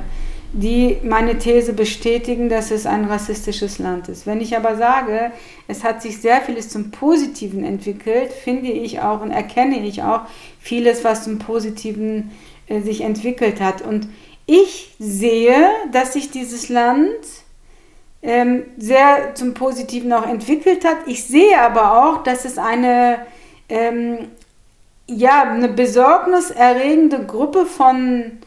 S4: die meine These bestätigen, dass es ein rassistisches Land ist. Wenn ich aber sage, es hat sich sehr vieles zum Positiven entwickelt, finde ich auch und erkenne ich auch vieles, was zum Positiven äh, sich entwickelt hat. Und ich sehe, dass sich dieses Land ähm, sehr zum Positiven auch entwickelt hat. Ich sehe aber auch, dass es eine, ähm, ja, eine besorgniserregende Gruppe von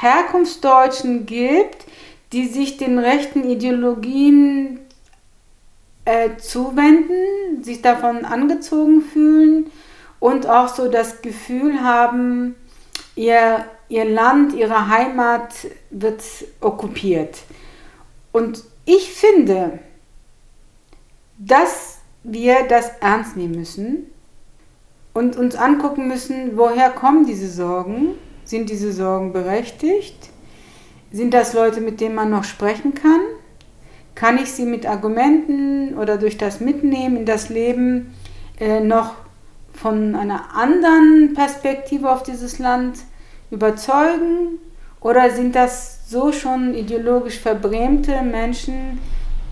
S4: Herkunftsdeutschen gibt, die sich den rechten Ideologien äh, zuwenden, sich davon angezogen fühlen und auch so das Gefühl haben, ihr, ihr Land, ihre Heimat wird okkupiert. Und ich finde, dass wir das ernst nehmen müssen und uns angucken müssen, woher kommen diese Sorgen sind diese Sorgen berechtigt? Sind das Leute, mit denen man noch sprechen kann? Kann ich sie mit Argumenten oder durch das Mitnehmen in das Leben äh, noch von einer anderen Perspektive auf dieses Land überzeugen? Oder sind das so schon ideologisch verbrämte Menschen,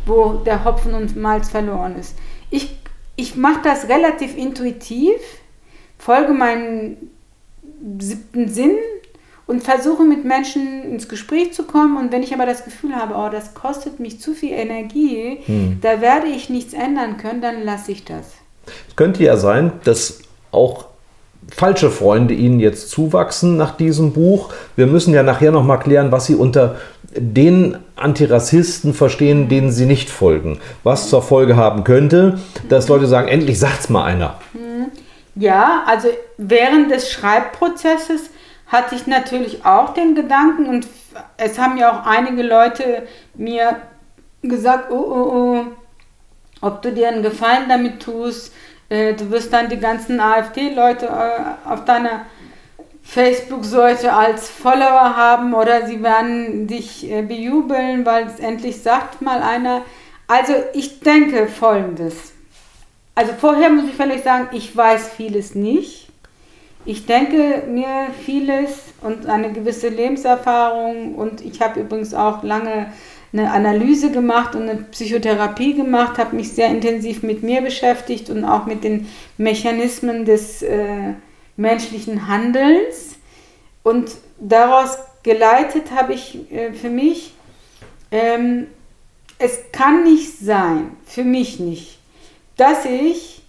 S4: wo der Hopfen und Malz verloren ist? Ich, ich mache das relativ intuitiv, folge meinen siebten Sinn und versuche mit Menschen ins Gespräch zu kommen. Und wenn ich aber das Gefühl habe, oh, das kostet mich zu viel Energie, hm. da werde ich nichts ändern können, dann lasse ich das.
S3: Es könnte ja sein, dass auch falsche Freunde Ihnen jetzt zuwachsen nach diesem Buch. Wir müssen ja nachher noch mal klären, was Sie unter den Antirassisten verstehen, denen Sie nicht folgen. Was zur Folge haben könnte, dass Leute sagen, endlich sagt es mal einer. Hm.
S4: Ja, also während des Schreibprozesses hatte ich natürlich auch den Gedanken und es haben ja auch einige Leute mir gesagt, oh, oh, oh, ob du dir einen Gefallen damit tust, äh, du wirst dann die ganzen AfD-Leute äh, auf deiner Facebook-Seite als Follower haben oder sie werden dich äh, bejubeln, weil es endlich sagt mal einer. Also ich denke folgendes. Also vorher muss ich vielleicht sagen, ich weiß vieles nicht. Ich denke mir vieles und eine gewisse Lebenserfahrung und ich habe übrigens auch lange eine Analyse gemacht und eine Psychotherapie gemacht, habe mich sehr intensiv mit mir beschäftigt und auch mit den Mechanismen des äh, menschlichen Handelns. Und daraus geleitet habe ich äh, für mich, ähm, es kann nicht sein, für mich nicht, dass ich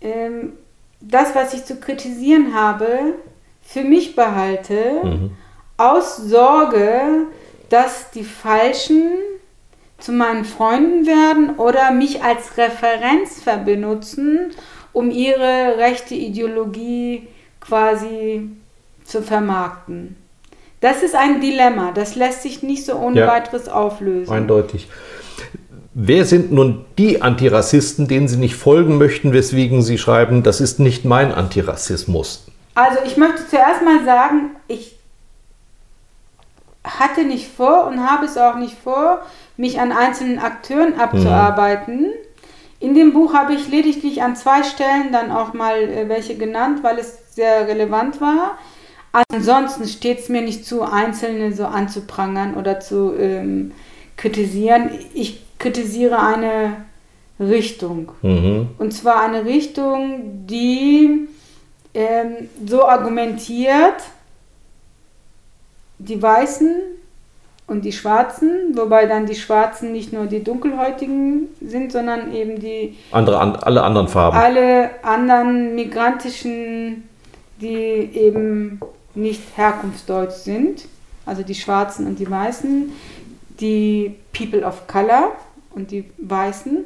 S4: ähm, das, was ich zu kritisieren habe, für mich behalte, mhm. aus Sorge, dass die Falschen zu meinen Freunden werden oder mich als Referenz benutzen, um ihre rechte Ideologie quasi zu vermarkten. Das ist ein Dilemma, das lässt sich nicht so ohne ja, weiteres auflösen.
S3: Eindeutig. Wer sind nun die Antirassisten, denen Sie nicht folgen möchten, weswegen Sie schreiben, das ist nicht mein Antirassismus?
S4: Also ich möchte zuerst mal sagen, ich hatte nicht vor und habe es auch nicht vor, mich an einzelnen Akteuren abzuarbeiten. Mhm. In dem Buch habe ich lediglich an zwei Stellen dann auch mal äh, welche genannt, weil es sehr relevant war. Ansonsten steht es mir nicht zu, Einzelne so anzuprangern oder zu ähm, kritisieren. Ich kritisiere eine Richtung. Mhm. Und zwar eine Richtung, die ähm, so argumentiert, die Weißen und die Schwarzen, wobei dann die Schwarzen nicht nur die Dunkelhäutigen sind, sondern eben die
S3: andere, an, alle anderen Farben.
S4: Alle anderen migrantischen, die eben nicht herkunftsdeutsch sind, also die Schwarzen und die Weißen, die People of Color und die Weißen,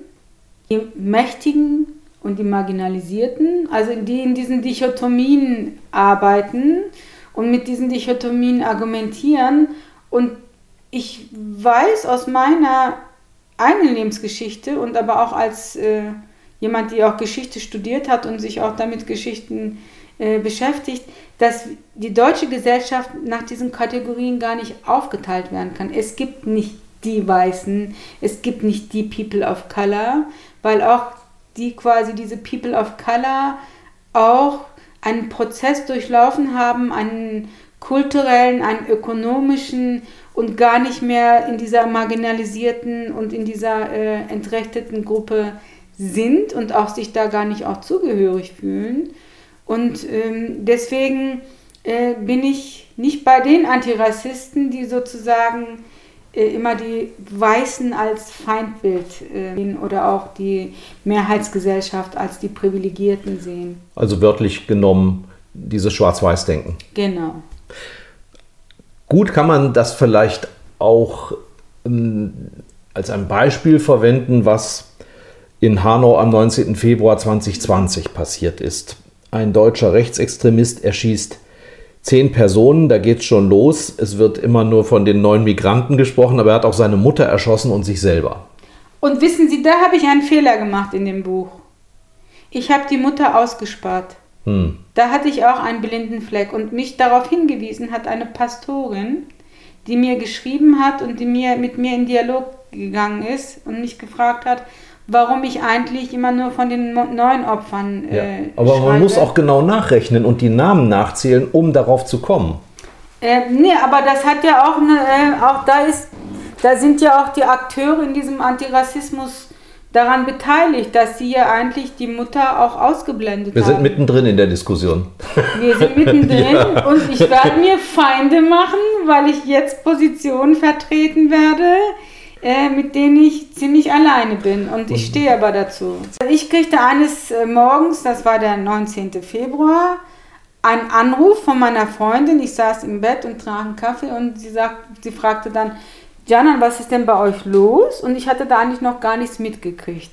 S4: die Mächtigen und die Marginalisierten, also die in diesen Dichotomien arbeiten und mit diesen Dichotomien argumentieren. Und ich weiß aus meiner eigenen Lebensgeschichte und aber auch als äh, jemand, die auch Geschichte studiert hat und sich auch damit Geschichten äh, beschäftigt, dass die deutsche Gesellschaft nach diesen Kategorien gar nicht aufgeteilt werden kann. Es gibt nicht die Weißen, es gibt nicht die People of Color, weil auch die quasi diese People of Color auch einen Prozess durchlaufen haben, einen kulturellen, einen ökonomischen und gar nicht mehr in dieser marginalisierten und in dieser äh, entrechteten Gruppe sind und auch sich da gar nicht auch zugehörig fühlen. Und ähm, deswegen äh, bin ich nicht bei den Antirassisten, die sozusagen äh, immer die Weißen als Feindbild äh, oder auch die Mehrheitsgesellschaft als die Privilegierten sehen.
S3: Also wörtlich genommen dieses Schwarz-Weiß-Denken.
S4: Genau.
S3: Gut kann man das vielleicht auch ähm, als ein Beispiel verwenden, was in Hanau am 19. Februar 2020 passiert ist ein deutscher Rechtsextremist erschießt zehn Personen, da geht es schon los. Es wird immer nur von den neun Migranten gesprochen, aber er hat auch seine Mutter erschossen und sich selber.
S4: Und wissen Sie, da habe ich einen Fehler gemacht in dem Buch. Ich habe die Mutter ausgespart. Hm. Da hatte ich auch einen blinden Fleck und mich darauf hingewiesen hat eine Pastorin, die mir geschrieben hat und die mir mit mir in Dialog gegangen ist und mich gefragt hat, warum ich eigentlich immer nur von den neuen Opfern.
S3: Äh, ja, aber schreibe. man muss auch genau nachrechnen und die Namen nachzählen, um darauf zu kommen.
S4: Äh, nee, aber das hat ja auch eine, äh, auch da ist, da sind ja auch die Akteure in diesem Antirassismus daran beteiligt, dass sie ja eigentlich die Mutter auch ausgeblendet
S3: Wir
S4: haben.
S3: Wir sind mittendrin in der Diskussion.
S4: Wir sind mittendrin *laughs* ja. und ich werde mir Feinde machen, weil ich jetzt Positionen vertreten werde, äh, mit denen ich ziemlich alleine bin und ich stehe aber dazu. Ich kriegte eines äh, Morgens, das war der 19. Februar, einen Anruf von meiner Freundin. Ich saß im Bett und trank einen Kaffee und sie, sagt, sie fragte dann, Janan, was ist denn bei euch los? Und ich hatte da eigentlich noch gar nichts mitgekriegt.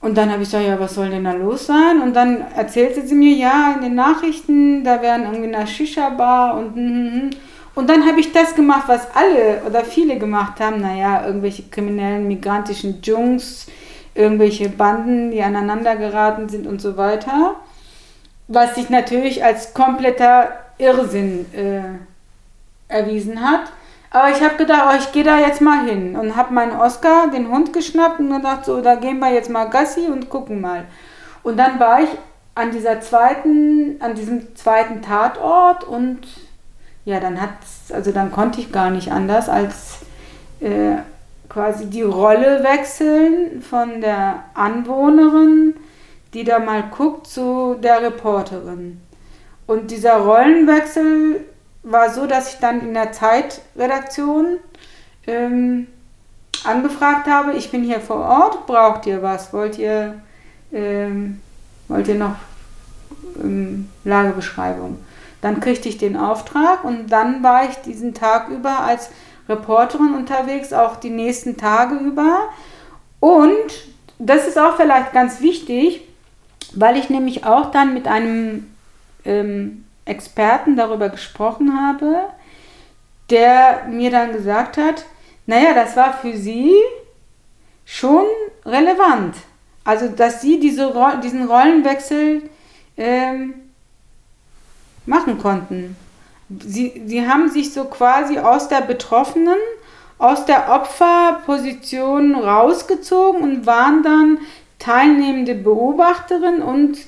S4: Und dann habe ich gesagt, ja, was soll denn da los sein? Und dann erzählte sie mir, ja, in den Nachrichten, da wären irgendwie eine Shisha-Bar und, und, und. Und dann habe ich das gemacht, was alle oder viele gemacht haben. Naja, irgendwelche kriminellen migrantischen Jungs, irgendwelche Banden, die aneinander geraten sind und so weiter. Was sich natürlich als kompletter Irrsinn äh, erwiesen hat. Aber ich habe gedacht, oh, ich gehe da jetzt mal hin und habe meinen Oscar, den Hund, geschnappt und gedacht, so, da gehen wir jetzt mal Gassi und gucken mal. Und dann war ich an dieser zweiten, an diesem zweiten Tatort und ja, dann hat also dann konnte ich gar nicht anders als äh, quasi die Rolle wechseln von der Anwohnerin, die da mal guckt, zu der Reporterin. Und dieser Rollenwechsel war so, dass ich dann in der Zeitredaktion ähm, angefragt habe, ich bin hier vor Ort, braucht ihr was? Wollt ihr, ähm, wollt ihr noch ähm, Lagebeschreibung? Dann kriegte ich den Auftrag und dann war ich diesen Tag über als Reporterin unterwegs, auch die nächsten Tage über. Und das ist auch vielleicht ganz wichtig, weil ich nämlich auch dann mit einem ähm, Experten darüber gesprochen habe, der mir dann gesagt hat, naja, das war für sie schon relevant. Also, dass sie diese, diesen Rollenwechsel ähm, machen konnten. Sie, sie haben sich so quasi aus der Betroffenen, aus der Opferposition rausgezogen und waren dann teilnehmende Beobachterin und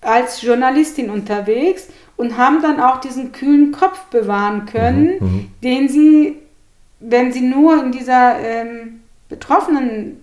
S4: als Journalistin unterwegs und haben dann auch diesen kühlen Kopf bewahren können, mhm, mhm. den sie, wenn sie nur in dieser ähm, betroffenen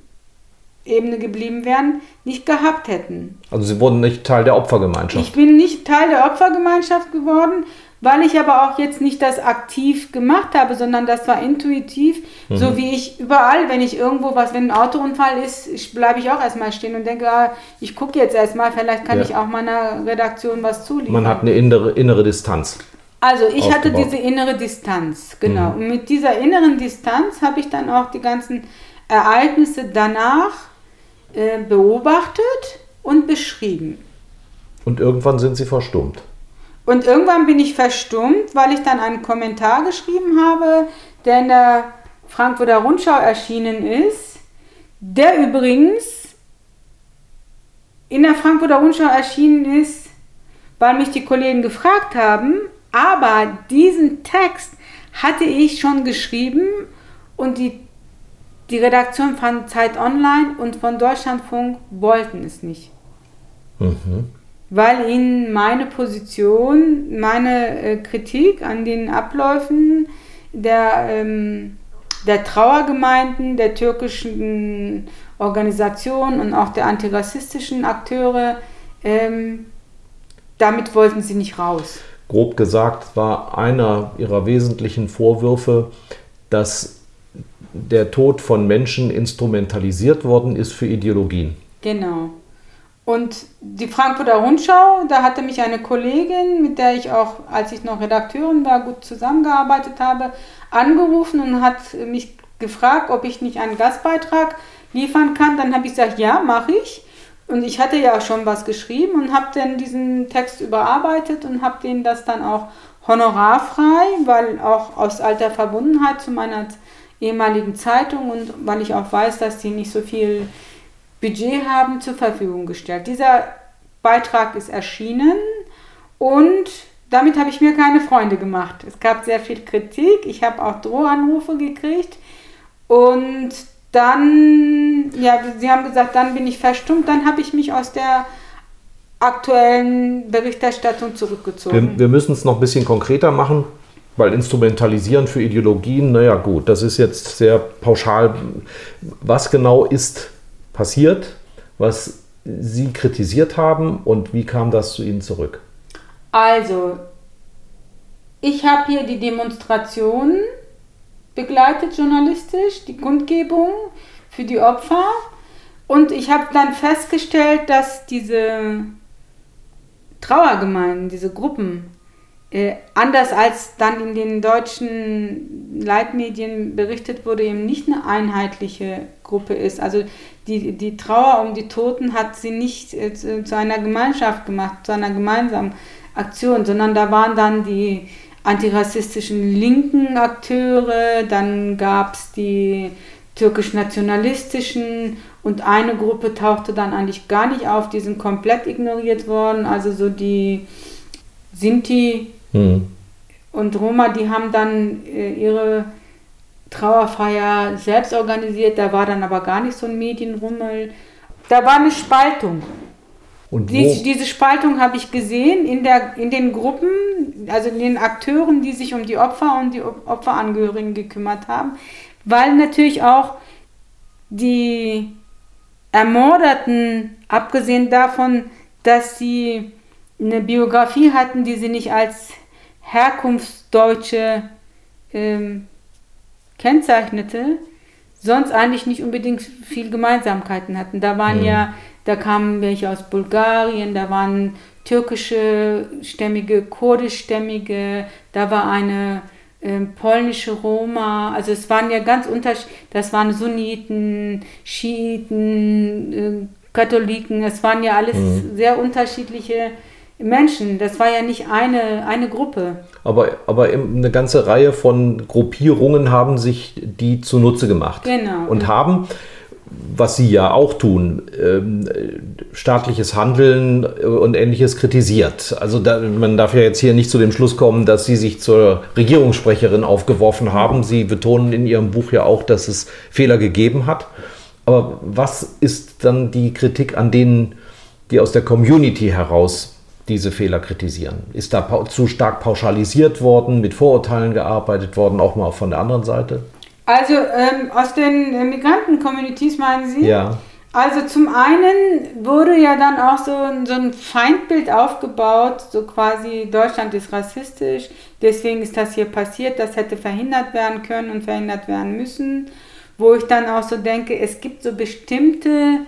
S4: Ebene geblieben wären, nicht gehabt hätten.
S3: Also Sie wurden nicht Teil der Opfergemeinschaft?
S4: Ich bin nicht Teil der Opfergemeinschaft geworden, weil ich aber auch jetzt nicht das aktiv gemacht habe, sondern das war intuitiv, mhm. so wie ich überall, wenn ich irgendwo was, wenn ein Autounfall ist, bleibe ich auch erstmal stehen und denke, ah, ich gucke jetzt erstmal, vielleicht kann ja. ich auch meiner Redaktion was zuliefern.
S3: Man hat eine innere, innere Distanz.
S4: Also ich aufgebaut. hatte diese innere Distanz, genau. Mhm. Und mit dieser inneren Distanz habe ich dann auch die ganzen Ereignisse danach äh, beobachtet und beschrieben.
S3: Und irgendwann sind sie verstummt.
S4: Und irgendwann bin ich verstummt, weil ich dann einen Kommentar geschrieben habe, der in der Frankfurter Rundschau erschienen ist, der übrigens in der Frankfurter Rundschau erschienen ist, weil mich die Kollegen gefragt haben, aber diesen Text hatte ich schon geschrieben und die, die Redaktion von Zeit Online und von Deutschlandfunk wollten es nicht. Mhm weil ihnen meine Position, meine äh, Kritik an den Abläufen der, ähm, der Trauergemeinden, der türkischen Organisationen und auch der antirassistischen Akteure, ähm, damit wollten sie nicht raus.
S3: Grob gesagt war einer ihrer wesentlichen Vorwürfe, dass der Tod von Menschen instrumentalisiert worden ist für Ideologien.
S4: Genau. Und die Frankfurter Rundschau, da hatte mich eine Kollegin, mit der ich auch, als ich noch Redakteurin war, gut zusammengearbeitet habe, angerufen und hat mich gefragt, ob ich nicht einen Gastbeitrag liefern kann. Dann habe ich gesagt, ja, mache ich. Und ich hatte ja schon was geschrieben und habe dann diesen Text überarbeitet und habe den das dann auch honorarfrei, weil auch aus alter Verbundenheit zu meiner ehemaligen Zeitung und weil ich auch weiß, dass die nicht so viel Budget haben zur Verfügung gestellt. Dieser Beitrag ist erschienen und damit habe ich mir keine Freunde gemacht. Es gab sehr viel Kritik, ich habe auch Drohanrufe gekriegt und dann, ja, sie haben gesagt, dann bin ich verstummt, dann habe ich mich aus der aktuellen Berichterstattung zurückgezogen.
S3: Wir, wir müssen es noch ein bisschen konkreter machen, weil instrumentalisieren für Ideologien, naja gut, das ist jetzt sehr pauschal. Was genau ist passiert, was Sie kritisiert haben und wie kam das zu Ihnen zurück?
S4: Also, ich habe hier die Demonstration begleitet journalistisch, die Kundgebung für die Opfer und ich habe dann festgestellt, dass diese Trauergemeinden, diese Gruppen, äh, anders als dann in den deutschen Leitmedien berichtet wurde, eben nicht eine einheitliche Gruppe ist. Also die, die Trauer um die Toten hat sie nicht äh, zu, einer Gemeinschaft gemacht, zu einer gemeinsamen Aktion, sondern da waren dann die antirassistischen linken Akteure, dann gab es die türkisch-nationalistischen und eine Gruppe tauchte dann eigentlich gar nicht auf, die sind komplett ignoriert worden, also so die Sinti mhm. und Roma, die haben dann äh, ihre Trauerfeier selbst organisiert, da war dann aber gar nicht so ein Medienrummel. Da war eine Spaltung.
S3: Und wo,
S4: Dies, diese Spaltung habe ich gesehen in, der, in den Gruppen, also in den Akteuren, die sich um die Opfer und die Opferangehörigen gekümmert haben, weil natürlich auch die Ermordeten, abgesehen davon, dass sie eine Biografie hatten, die sie nicht als Herkunftsdeutsche ähm, kennzeichnete, sonst eigentlich nicht unbedingt viel Gemeinsamkeiten hatten. Da waren
S3: Mhm.
S4: ja, da kamen welche aus Bulgarien, da waren türkische Stämmige, kurdischstämmige, da war eine ähm, polnische Roma, also es waren ja ganz unterschiedlich, das waren Sunniten, Schiiten, ähm, Katholiken, es waren ja alles sehr unterschiedliche Menschen, das war ja nicht eine, eine Gruppe.
S3: aber, aber eine ganze Reihe von Gruppierungen haben sich die zunutze gemacht.
S4: Genau.
S3: Und haben, was sie ja auch tun, ähm, staatliches Handeln und ähnliches kritisiert. Also da, man darf ja jetzt hier nicht zu dem Schluss kommen, dass sie sich zur Regierungssprecherin aufgeworfen haben. Sie betonen in ihrem Buch ja auch, dass es Fehler gegeben hat. Aber was ist dann die Kritik an denen, die aus der Community heraus diese Fehler kritisieren? Ist da zu stark pauschalisiert worden, mit Vorurteilen gearbeitet worden, auch mal von der anderen Seite?
S4: Also ähm, aus den äh, Migranten-Communities meinen Sie?
S3: Ja.
S4: Also zum einen wurde ja dann auch so, ein- so ein Feindbild aufgebaut, so quasi Deutschland ist rassistisch, deswegen ist das hier passiert, das hätte verhindert werden können und verhindert werden müssen, wo ich dann auch so denke, es gibt so bestimmte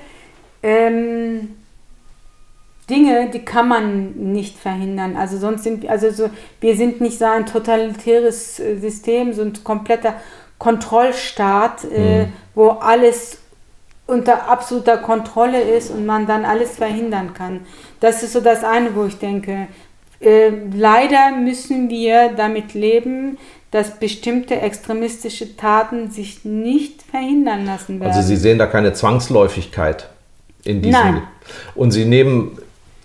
S4: ähm, Dinge, die kann man nicht verhindern. Also sonst sind also so, wir sind nicht so ein totalitäres äh, System, so ein kompletter Kontrollstaat, äh, wo alles unter absoluter Kontrolle ist und man dann alles verhindern kann. Das ist so das eine, wo ich denke, äh, leider müssen wir damit leben, dass bestimmte extremistische Taten sich nicht verhindern lassen werden.
S3: Also Sie sehen da keine Zwangsläufigkeit in diesem.
S4: Nein.
S3: Und Sie nehmen äh,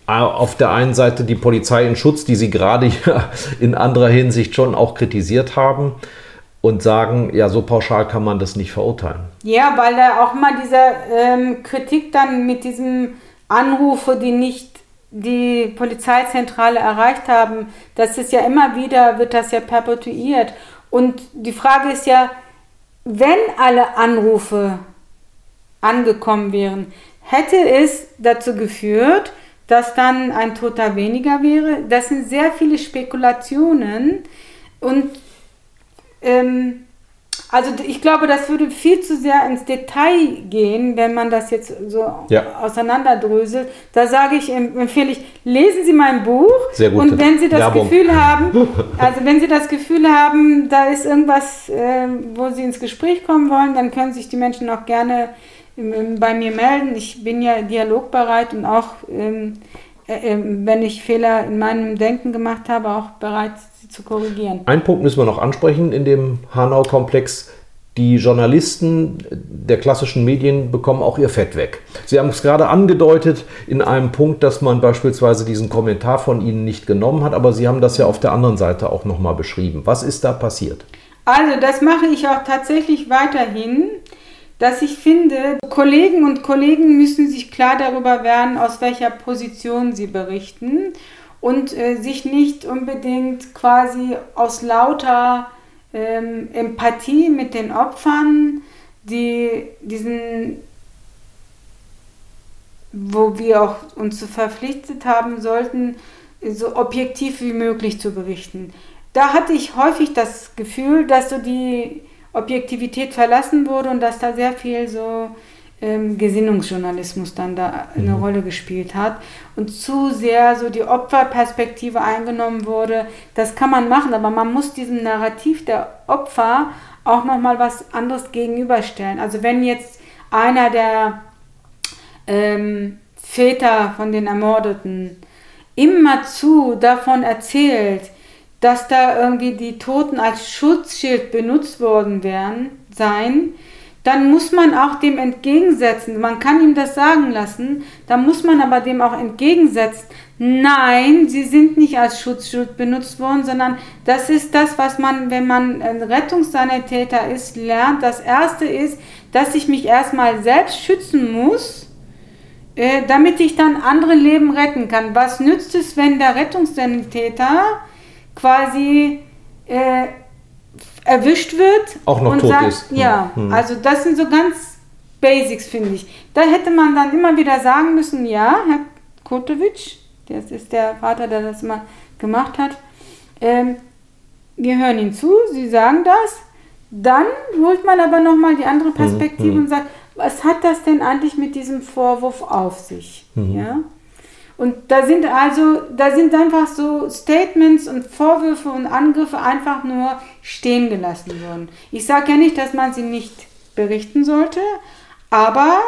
S3: auf der einen Seite die Polizei in Schutz, die Sie gerade *laughs* in anderer Hinsicht schon auch kritisiert haben und sagen, ja, so pauschal kann man das nicht verurteilen.
S4: Ja, weil da auch mal diese ähm, Kritik dann mit diesem Anrufe, die nicht die Polizeizentrale erreicht haben, das ist ja immer wieder, wird das ja perpetuiert. Und die Frage ist ja, wenn alle Anrufe angekommen wären, hätte es dazu geführt, dass dann ein Toter weniger wäre. Das sind sehr viele Spekulationen und ähm, also ich glaube, das würde viel zu sehr ins Detail gehen, wenn man das jetzt so
S3: Ja.
S4: auseinanderdröselt. Da sage ich, em- empfehle ich, lesen Sie mein Buch
S3: Sehr gut.
S4: und wenn Sie das
S3: Werbung.
S4: Gefühl haben, *laughs* also wenn Sie das Gefühl haben, da ist irgendwas, ähm, wo Sie ins Gespräch kommen wollen, dann können sich die Menschen auch gerne ähm, bei mir melden. Ich bin ja dialogbereit und auch, ähm, äh, ähm, wenn ich Fehler in meinem Denken gemacht habe, auch bereit, sie zu korrigieren.
S3: Einen Punkt müssen wir noch ansprechen in dem Hanau-Komplex. Die Journalisten der klassischen Medien bekommen auch ihr Fett weg. Sie haben es gerade angedeutet in einem Punkt, dass man beispielsweise diesen Kommentar von Ihnen nicht genommen hat, aber Sie haben das ja auf der anderen Seite auch nochmal beschrieben. Was ist da passiert?
S4: Also das mache ich auch tatsächlich weiterhin, dass ich finde, Kollegen und Kollegen müssen sich klar darüber werden, aus welcher Position sie berichten und äh, sich nicht unbedingt quasi aus lauter ähm, Empathie mit den Opfern, die diesen wo wir auch uns so verpflichtet haben sollten, so objektiv wie möglich zu berichten. Da hatte ich häufig das Gefühl, dass so die Objektivität verlassen wurde und dass da sehr viel so ähm, Gesinnungsjournalismus dann da eine Rolle gespielt hat und zu sehr so die Opferperspektive eingenommen wurde. Das kann man machen, aber man muss diesem Narrativ der Opfer auch noch mal was anderes gegenüberstellen. Also wenn jetzt einer der ähm, Väter von den Ermordeten immerzu davon erzählt, dass da irgendwie die Toten als Schutzschild benutzt worden wären, sein, dann muss man auch dem entgegensetzen. Man kann ihm das sagen lassen, dann muss man aber dem auch entgegensetzen. Nein, sie sind nicht als Schutzschild benutzt worden, sondern das ist das, was man, wenn man ein Rettungssanitäter ist, lernt. Das erste ist, dass ich mich erstmal selbst schützen muss, äh, damit ich dann andere Leben retten kann. Was nützt es, wenn der Rettungssanitäter quasi äh, erwischt wird
S3: Auch noch
S4: und
S3: tot
S4: sagt,
S3: ist.
S4: ja,
S3: Hm.
S4: also das sind so ganz Basics, finde ich. Da hätte man dann immer wieder sagen müssen, ja, Herr Kotowitsch, das ist der Vater, der das mal gemacht hat, ähm, wir hören Ihnen zu, Sie sagen das, dann holt man aber nochmal die andere Perspektive
S3: hm.
S4: und sagt, was hat das denn eigentlich mit diesem Vorwurf auf sich?
S3: Mhm.
S4: Ja? Und da sind also, da sind einfach so Statements und Vorwürfe und Angriffe einfach nur stehen gelassen worden. Ich sage ja nicht, dass man sie nicht berichten sollte, aber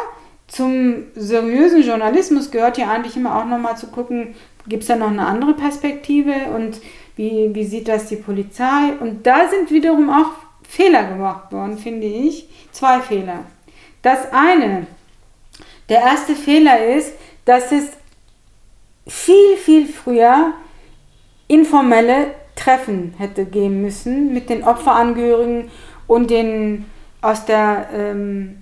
S4: zum seriösen Journalismus gehört ja eigentlich immer auch nochmal zu gucken, gibt es da noch eine andere Perspektive und wie, wie sieht das die Polizei? Und da sind wiederum auch Fehler gemacht worden, finde ich. Zwei Fehler. Das eine, der erste Fehler ist, dass es viel, viel früher informelle Treffen hätte geben müssen mit den Opferangehörigen und den aus der ähm,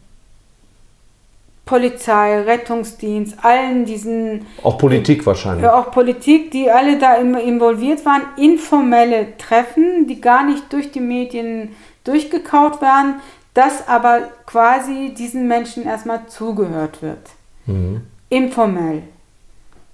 S4: Polizei, Rettungsdienst, allen diesen
S3: Auch Politik wahrscheinlich.
S4: ja, auch Politik, die alle da im- involviert waren, informelle Treffen, die gar nicht durch die Medien durchgekaut werden, dass aber quasi diesen Menschen erstmal zugehört wird.
S3: Mhm.
S4: Informell.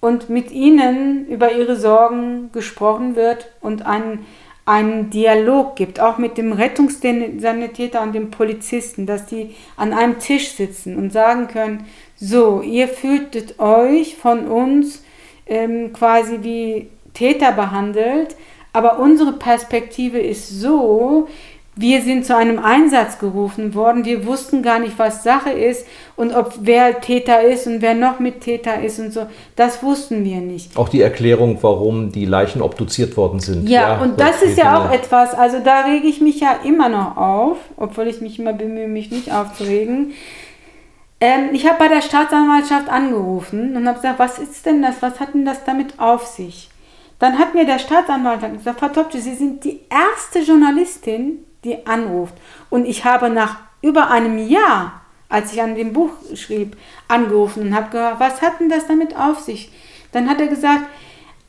S4: Und mit ihnen über ihre Sorgen gesprochen wird und einen, einen Dialog gibt, auch mit dem Rettungssanitäter und dem Polizisten, dass die an einem Tisch sitzen und sagen können, so, ihr fühltet euch von uns ähm, quasi wie Täter behandelt, aber unsere Perspektive ist so, wir sind zu einem Einsatz gerufen worden. Wir wussten gar nicht, was Sache ist und ob wer Täter ist und wer noch mit Täter ist und so. Das wussten wir nicht.
S3: Auch die Erklärung, warum die Leichen obduziert worden sind.
S4: Ja, und das
S3: solche
S4: ist ja auch etwas, also da rege ich mich ja immer noch auf, obwohl ich mich immer bemühe, mich nicht aufzuregen. Ähm, ich habe bei der Staatsanwaltschaft angerufen und habe gesagt, was ist denn das, was hat denn das damit auf sich? Dann hat mir der Staatsanwalt gesagt, Frau Topce, Sie sind die erste Journalistin, die anruft. Und ich habe nach über einem Jahr, als ich an dem Buch schrieb, angerufen und habe gehört, was hat denn das damit auf sich? Dann hat er gesagt,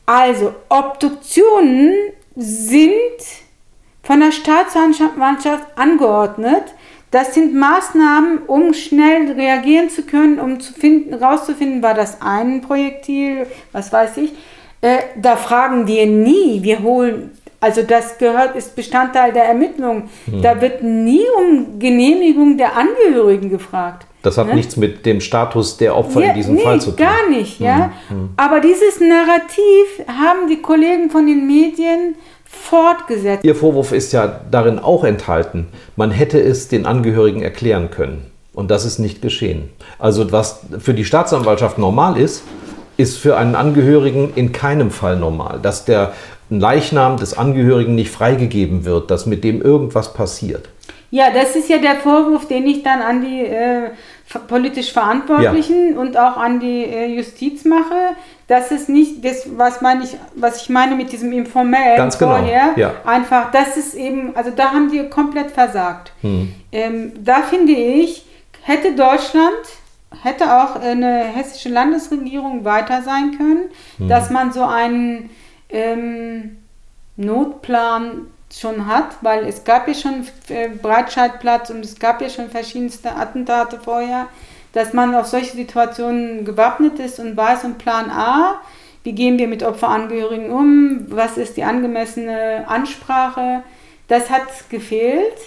S4: also Obduktionen sind von der Staatsanwaltschaft angeordnet. Das sind Maßnahmen, um schnell reagieren zu können, um zu finden, rauszufinden, war das ein Projektil, was weiß ich. Äh, da fragen wir nie, wir holen, also das gehört, ist Bestandteil der Ermittlung. Da wird nie um Genehmigung der Angehörigen gefragt.
S3: Das hat
S4: Ne?
S3: nichts mit dem Status der Opfer
S4: Ja,
S3: in diesem
S4: nee,
S3: Fall zu tun.
S4: gar nicht, ja. Aber dieses Narrativ haben die Kollegen von den Medien fortgesetzt.
S3: Ihr Vorwurf ist ja darin auch enthalten. Man hätte es den Angehörigen erklären können. Und das ist nicht geschehen. Also was für die Staatsanwaltschaft normal ist, ist für einen Angehörigen in keinem Fall normal. Dass der Leichnam des Angehörigen nicht freigegeben wird, dass mit dem irgendwas passiert.
S4: Ja, das ist ja der Vorwurf, den ich dann an die äh, politisch Verantwortlichen und auch an die äh, Justiz mache. Das ist nicht das, was meine ich, was ich meine mit diesem informellen
S3: Ganz genau,
S4: vorher.
S3: ja.
S4: Einfach, das ist eben, also da haben die komplett versagt.
S3: Hm.
S4: Ähm, da finde ich, hätte Deutschland, hätte auch eine hessische Landesregierung weiter sein können,
S3: Hm.
S4: dass man so einen ähm, Notplan schon hat, weil es gab ja schon äh, Breitscheidplatz und es gab ja schon verschiedenste Attentate vorher, dass man auf solche Situationen gewappnet ist und weiß und Plan A, wie gehen wir mit Opferangehörigen um, was ist die angemessene Ansprache, das hat gefehlt.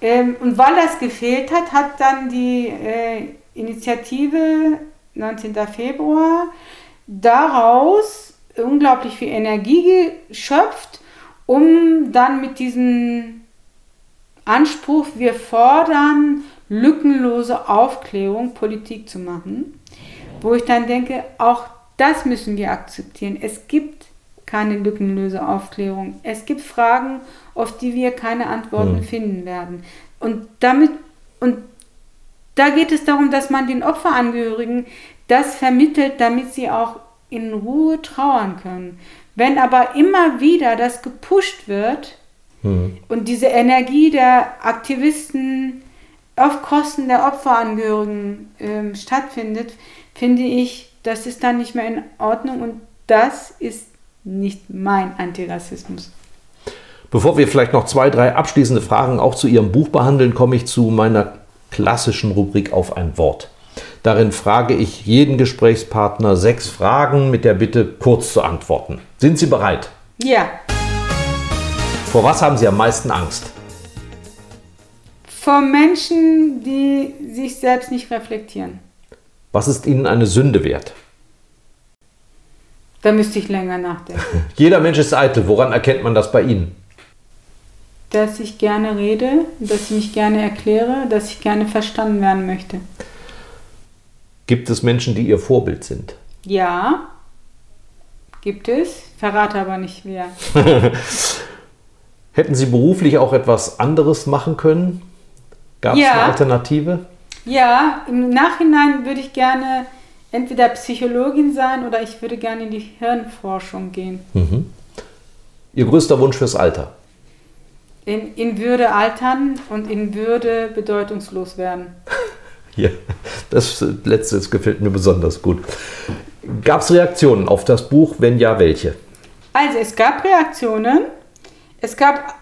S4: Ähm, und weil das gefehlt hat, hat dann die äh, Initiative 19. Februar daraus unglaublich viel Energie geschöpft, um dann mit diesem Anspruch, wir fordern lückenlose Aufklärung, Politik zu machen, wo ich dann denke, auch das müssen wir akzeptieren. Es gibt keine lückenlose Aufklärung. Es gibt Fragen, auf die wir keine Antworten
S3: Hm.
S4: finden werden. Und damit und da geht es darum, dass man den Opferangehörigen das vermittelt, damit sie auch in Ruhe trauern können. Wenn aber immer wieder das gepusht wird mhm. und diese Energie der Aktivisten auf Kosten der Opferangehörigen äh, stattfindet, finde ich, das ist dann nicht mehr in Ordnung und das ist nicht mein Antirassismus.
S3: Bevor wir vielleicht noch zwei, drei abschließende Fragen auch zu Ihrem Buch behandeln, komme ich zu meiner klassischen Rubrik auf ein Wort. Darin frage ich jeden Gesprächspartner sechs Fragen mit der Bitte, kurz zu antworten. Sind Sie bereit?
S4: Ja.
S3: Vor was haben Sie am meisten Angst?
S4: Vor Menschen, die sich selbst nicht reflektieren.
S3: Was ist Ihnen eine Sünde wert?
S4: Da müsste ich länger nachdenken. *laughs*
S3: Jeder Mensch ist eitel. Woran erkennt man das bei Ihnen?
S4: Dass ich gerne rede, dass ich mich gerne erkläre, dass ich gerne verstanden werden möchte.
S3: Gibt es Menschen, die Ihr Vorbild sind?
S4: Ja, gibt es. Verrate aber nicht wer. *laughs*
S3: Hätten Sie beruflich auch etwas anderes machen können? Gab es ja. eine Alternative?
S4: Ja, im Nachhinein würde ich gerne entweder Psychologin sein oder ich würde gerne in die Hirnforschung gehen. Mhm.
S3: Ihr größter Wunsch fürs Alter?
S4: In, in Würde altern und in Würde bedeutungslos werden. *laughs*
S3: ja, das letzte gefällt mir besonders gut. Gab es Reaktionen auf das Buch? Wenn ja, welche?
S4: Also es gab Reaktionen. Es gab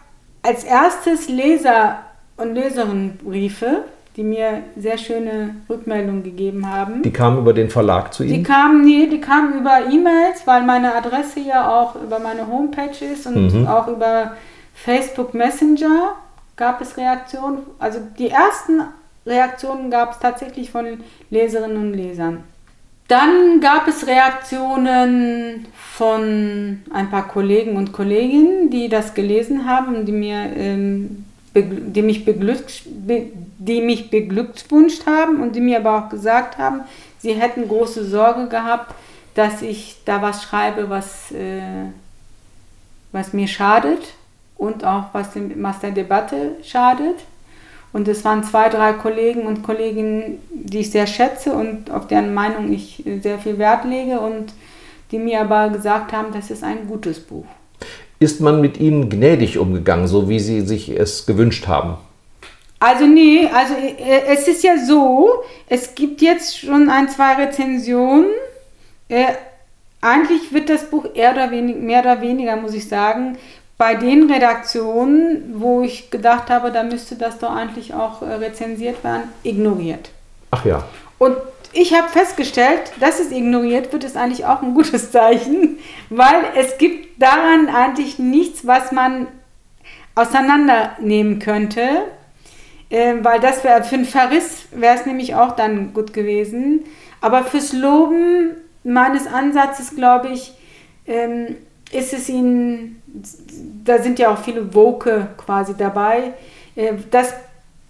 S4: als erstes Leser- und Leserinnenbriefe die mir sehr schöne Rückmeldungen gegeben haben.
S3: Die kamen über den Verlag zu Ihnen?
S4: Die kamen, nee, die kamen über E-Mails, weil meine Adresse ja auch über meine Homepage ist und mhm. auch über Facebook Messenger gab es Reaktionen. Also die ersten Reaktionen gab es tatsächlich von Leserinnen und Lesern. Dann gab es Reaktionen von ein paar Kollegen und Kolleginnen, die das gelesen haben die mir ähm, die mich, die mich beglückwünscht haben und die mir aber auch gesagt haben, sie hätten große Sorge gehabt, dass ich da was schreibe, was, äh, was mir schadet und auch was, dem, was der Debatte schadet. Und es waren zwei, drei Kollegen und Kolleginnen, die ich sehr schätze und auf deren Meinung ich sehr viel Wert lege und die mir aber gesagt haben, das ist ein gutes Buch.
S3: Ist man mit ihnen gnädig umgegangen, so wie sie sich es gewünscht haben?
S4: Also nee, also äh, es ist ja so, es gibt jetzt schon ein, zwei Rezensionen. Äh, eigentlich wird das Buch eher oder wenig, mehr oder weniger, muss ich sagen, bei den Redaktionen, wo ich gedacht habe, da müsste das doch eigentlich auch äh, rezensiert werden, ignoriert.
S3: Ach ja.
S4: Und ich habe festgestellt, dass es ignoriert wird, ist eigentlich auch ein gutes Zeichen, weil es gibt daran eigentlich nichts, was man auseinandernehmen könnte, äh, weil das wäre für einen Verriss wäre es nämlich auch dann gut gewesen. Aber fürs Loben meines Ansatzes, glaube ich, ähm, ist es ihnen, da sind ja auch viele Woke quasi dabei, äh, das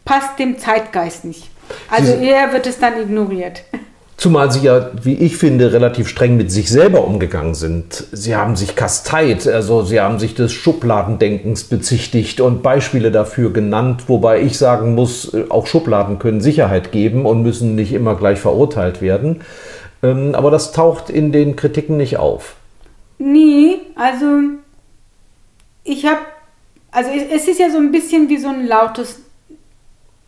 S4: passt dem Zeitgeist nicht. Also eher wird es dann ignoriert.
S3: Zumal Sie ja, wie ich finde, relativ streng mit sich selber umgegangen sind. Sie haben sich kasteit, also Sie haben sich des Schubladendenkens bezichtigt und Beispiele dafür genannt, wobei ich sagen muss, auch Schubladen können Sicherheit geben und müssen nicht immer gleich verurteilt werden. Ähm, aber das taucht in den Kritiken nicht auf.
S4: Nee, also ich habe, also es ist ja so ein bisschen wie so ein lautes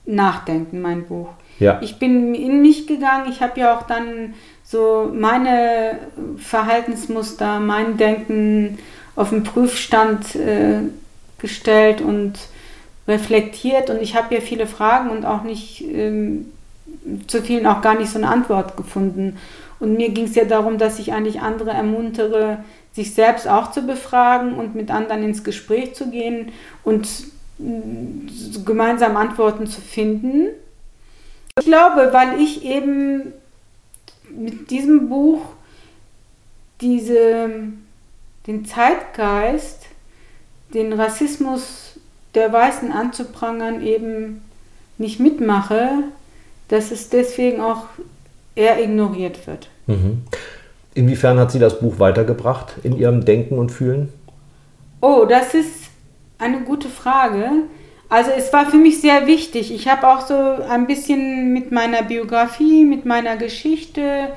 S4: Nachdenken, mein Buch. Ja. Ich bin in mich gegangen, ich habe ja auch dann so meine Verhaltensmuster, mein Denken auf den Prüfstand äh, gestellt und reflektiert und ich habe ja viele Fragen und auch nicht ähm, zu vielen auch gar nicht so eine Antwort gefunden. Und mir ging es ja darum, dass ich eigentlich andere ermuntere, sich selbst auch zu befragen und mit anderen ins Gespräch zu gehen und gemeinsam Antworten zu finden. Ich glaube, weil ich eben mit diesem Buch diese, den Zeitgeist, den Rassismus der Weißen anzuprangern, eben nicht mitmache, dass es deswegen auch eher ignoriert wird. Mhm.
S3: Inwiefern hat Sie das Buch weitergebracht in Ihrem Denken und Fühlen?
S4: Oh, das ist eine gute Frage. Also es war für mich sehr wichtig. Ich habe auch so ein bisschen mit meiner Biografie, mit meiner Geschichte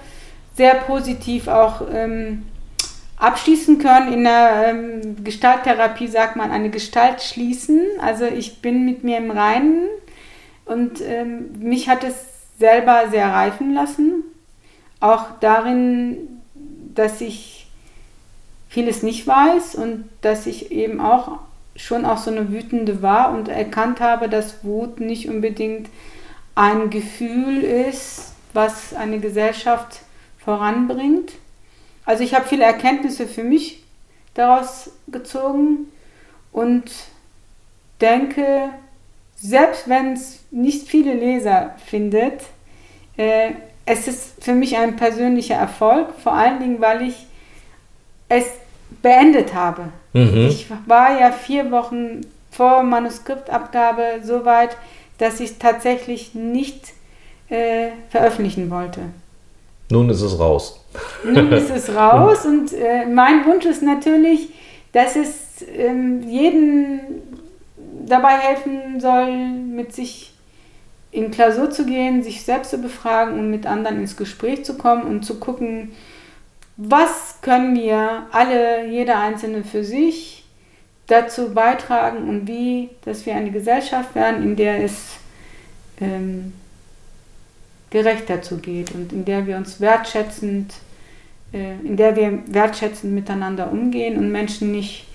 S4: sehr positiv auch ähm, abschließen können. In der ähm, Gestalttherapie sagt man eine Gestalt schließen. Also ich bin mit mir im Reinen und ähm, mich hat es selber sehr reifen lassen. Auch darin, dass ich vieles nicht weiß und dass ich eben auch schon auch so eine wütende war und erkannt habe, dass Wut nicht unbedingt ein Gefühl ist, was eine Gesellschaft voranbringt. Also ich habe viele Erkenntnisse für mich daraus gezogen und denke, selbst wenn es nicht viele Leser findet, äh, es ist für mich ein persönlicher Erfolg, vor allen Dingen, weil ich es beendet habe. Mhm. Ich war ja vier Wochen vor Manuskriptabgabe so weit, dass ich es tatsächlich nicht äh, veröffentlichen wollte.
S3: Nun ist es raus.
S4: Nun ist es *laughs* raus und äh, mein Wunsch ist natürlich, dass es ähm, jeden dabei helfen soll, mit sich in Klausur zu gehen, sich selbst zu befragen und mit anderen ins Gespräch zu kommen und zu gucken, was können wir alle, jeder Einzelne für sich dazu beitragen und wie, dass wir eine Gesellschaft werden, in der es ähm, gerechter zugeht und in der wir uns wertschätzend, äh, in der wir wertschätzend miteinander umgehen und Menschen nicht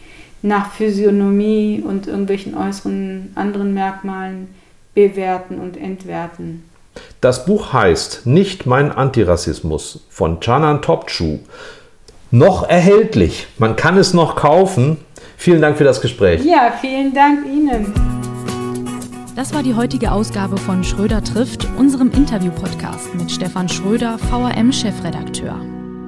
S4: nach Physiognomie und irgendwelchen äußeren anderen Merkmalen bewerten und entwerten.
S3: Das Buch heißt Nicht mein Antirassismus von Canan Topçu. Noch erhältlich. Man kann es noch kaufen. Vielen Dank für das Gespräch.
S4: Ja, vielen Dank Ihnen.
S5: Das war die heutige Ausgabe von Schröder trifft, unserem Interview-Podcast mit Stefan Schröder, VRM-Chefredakteur.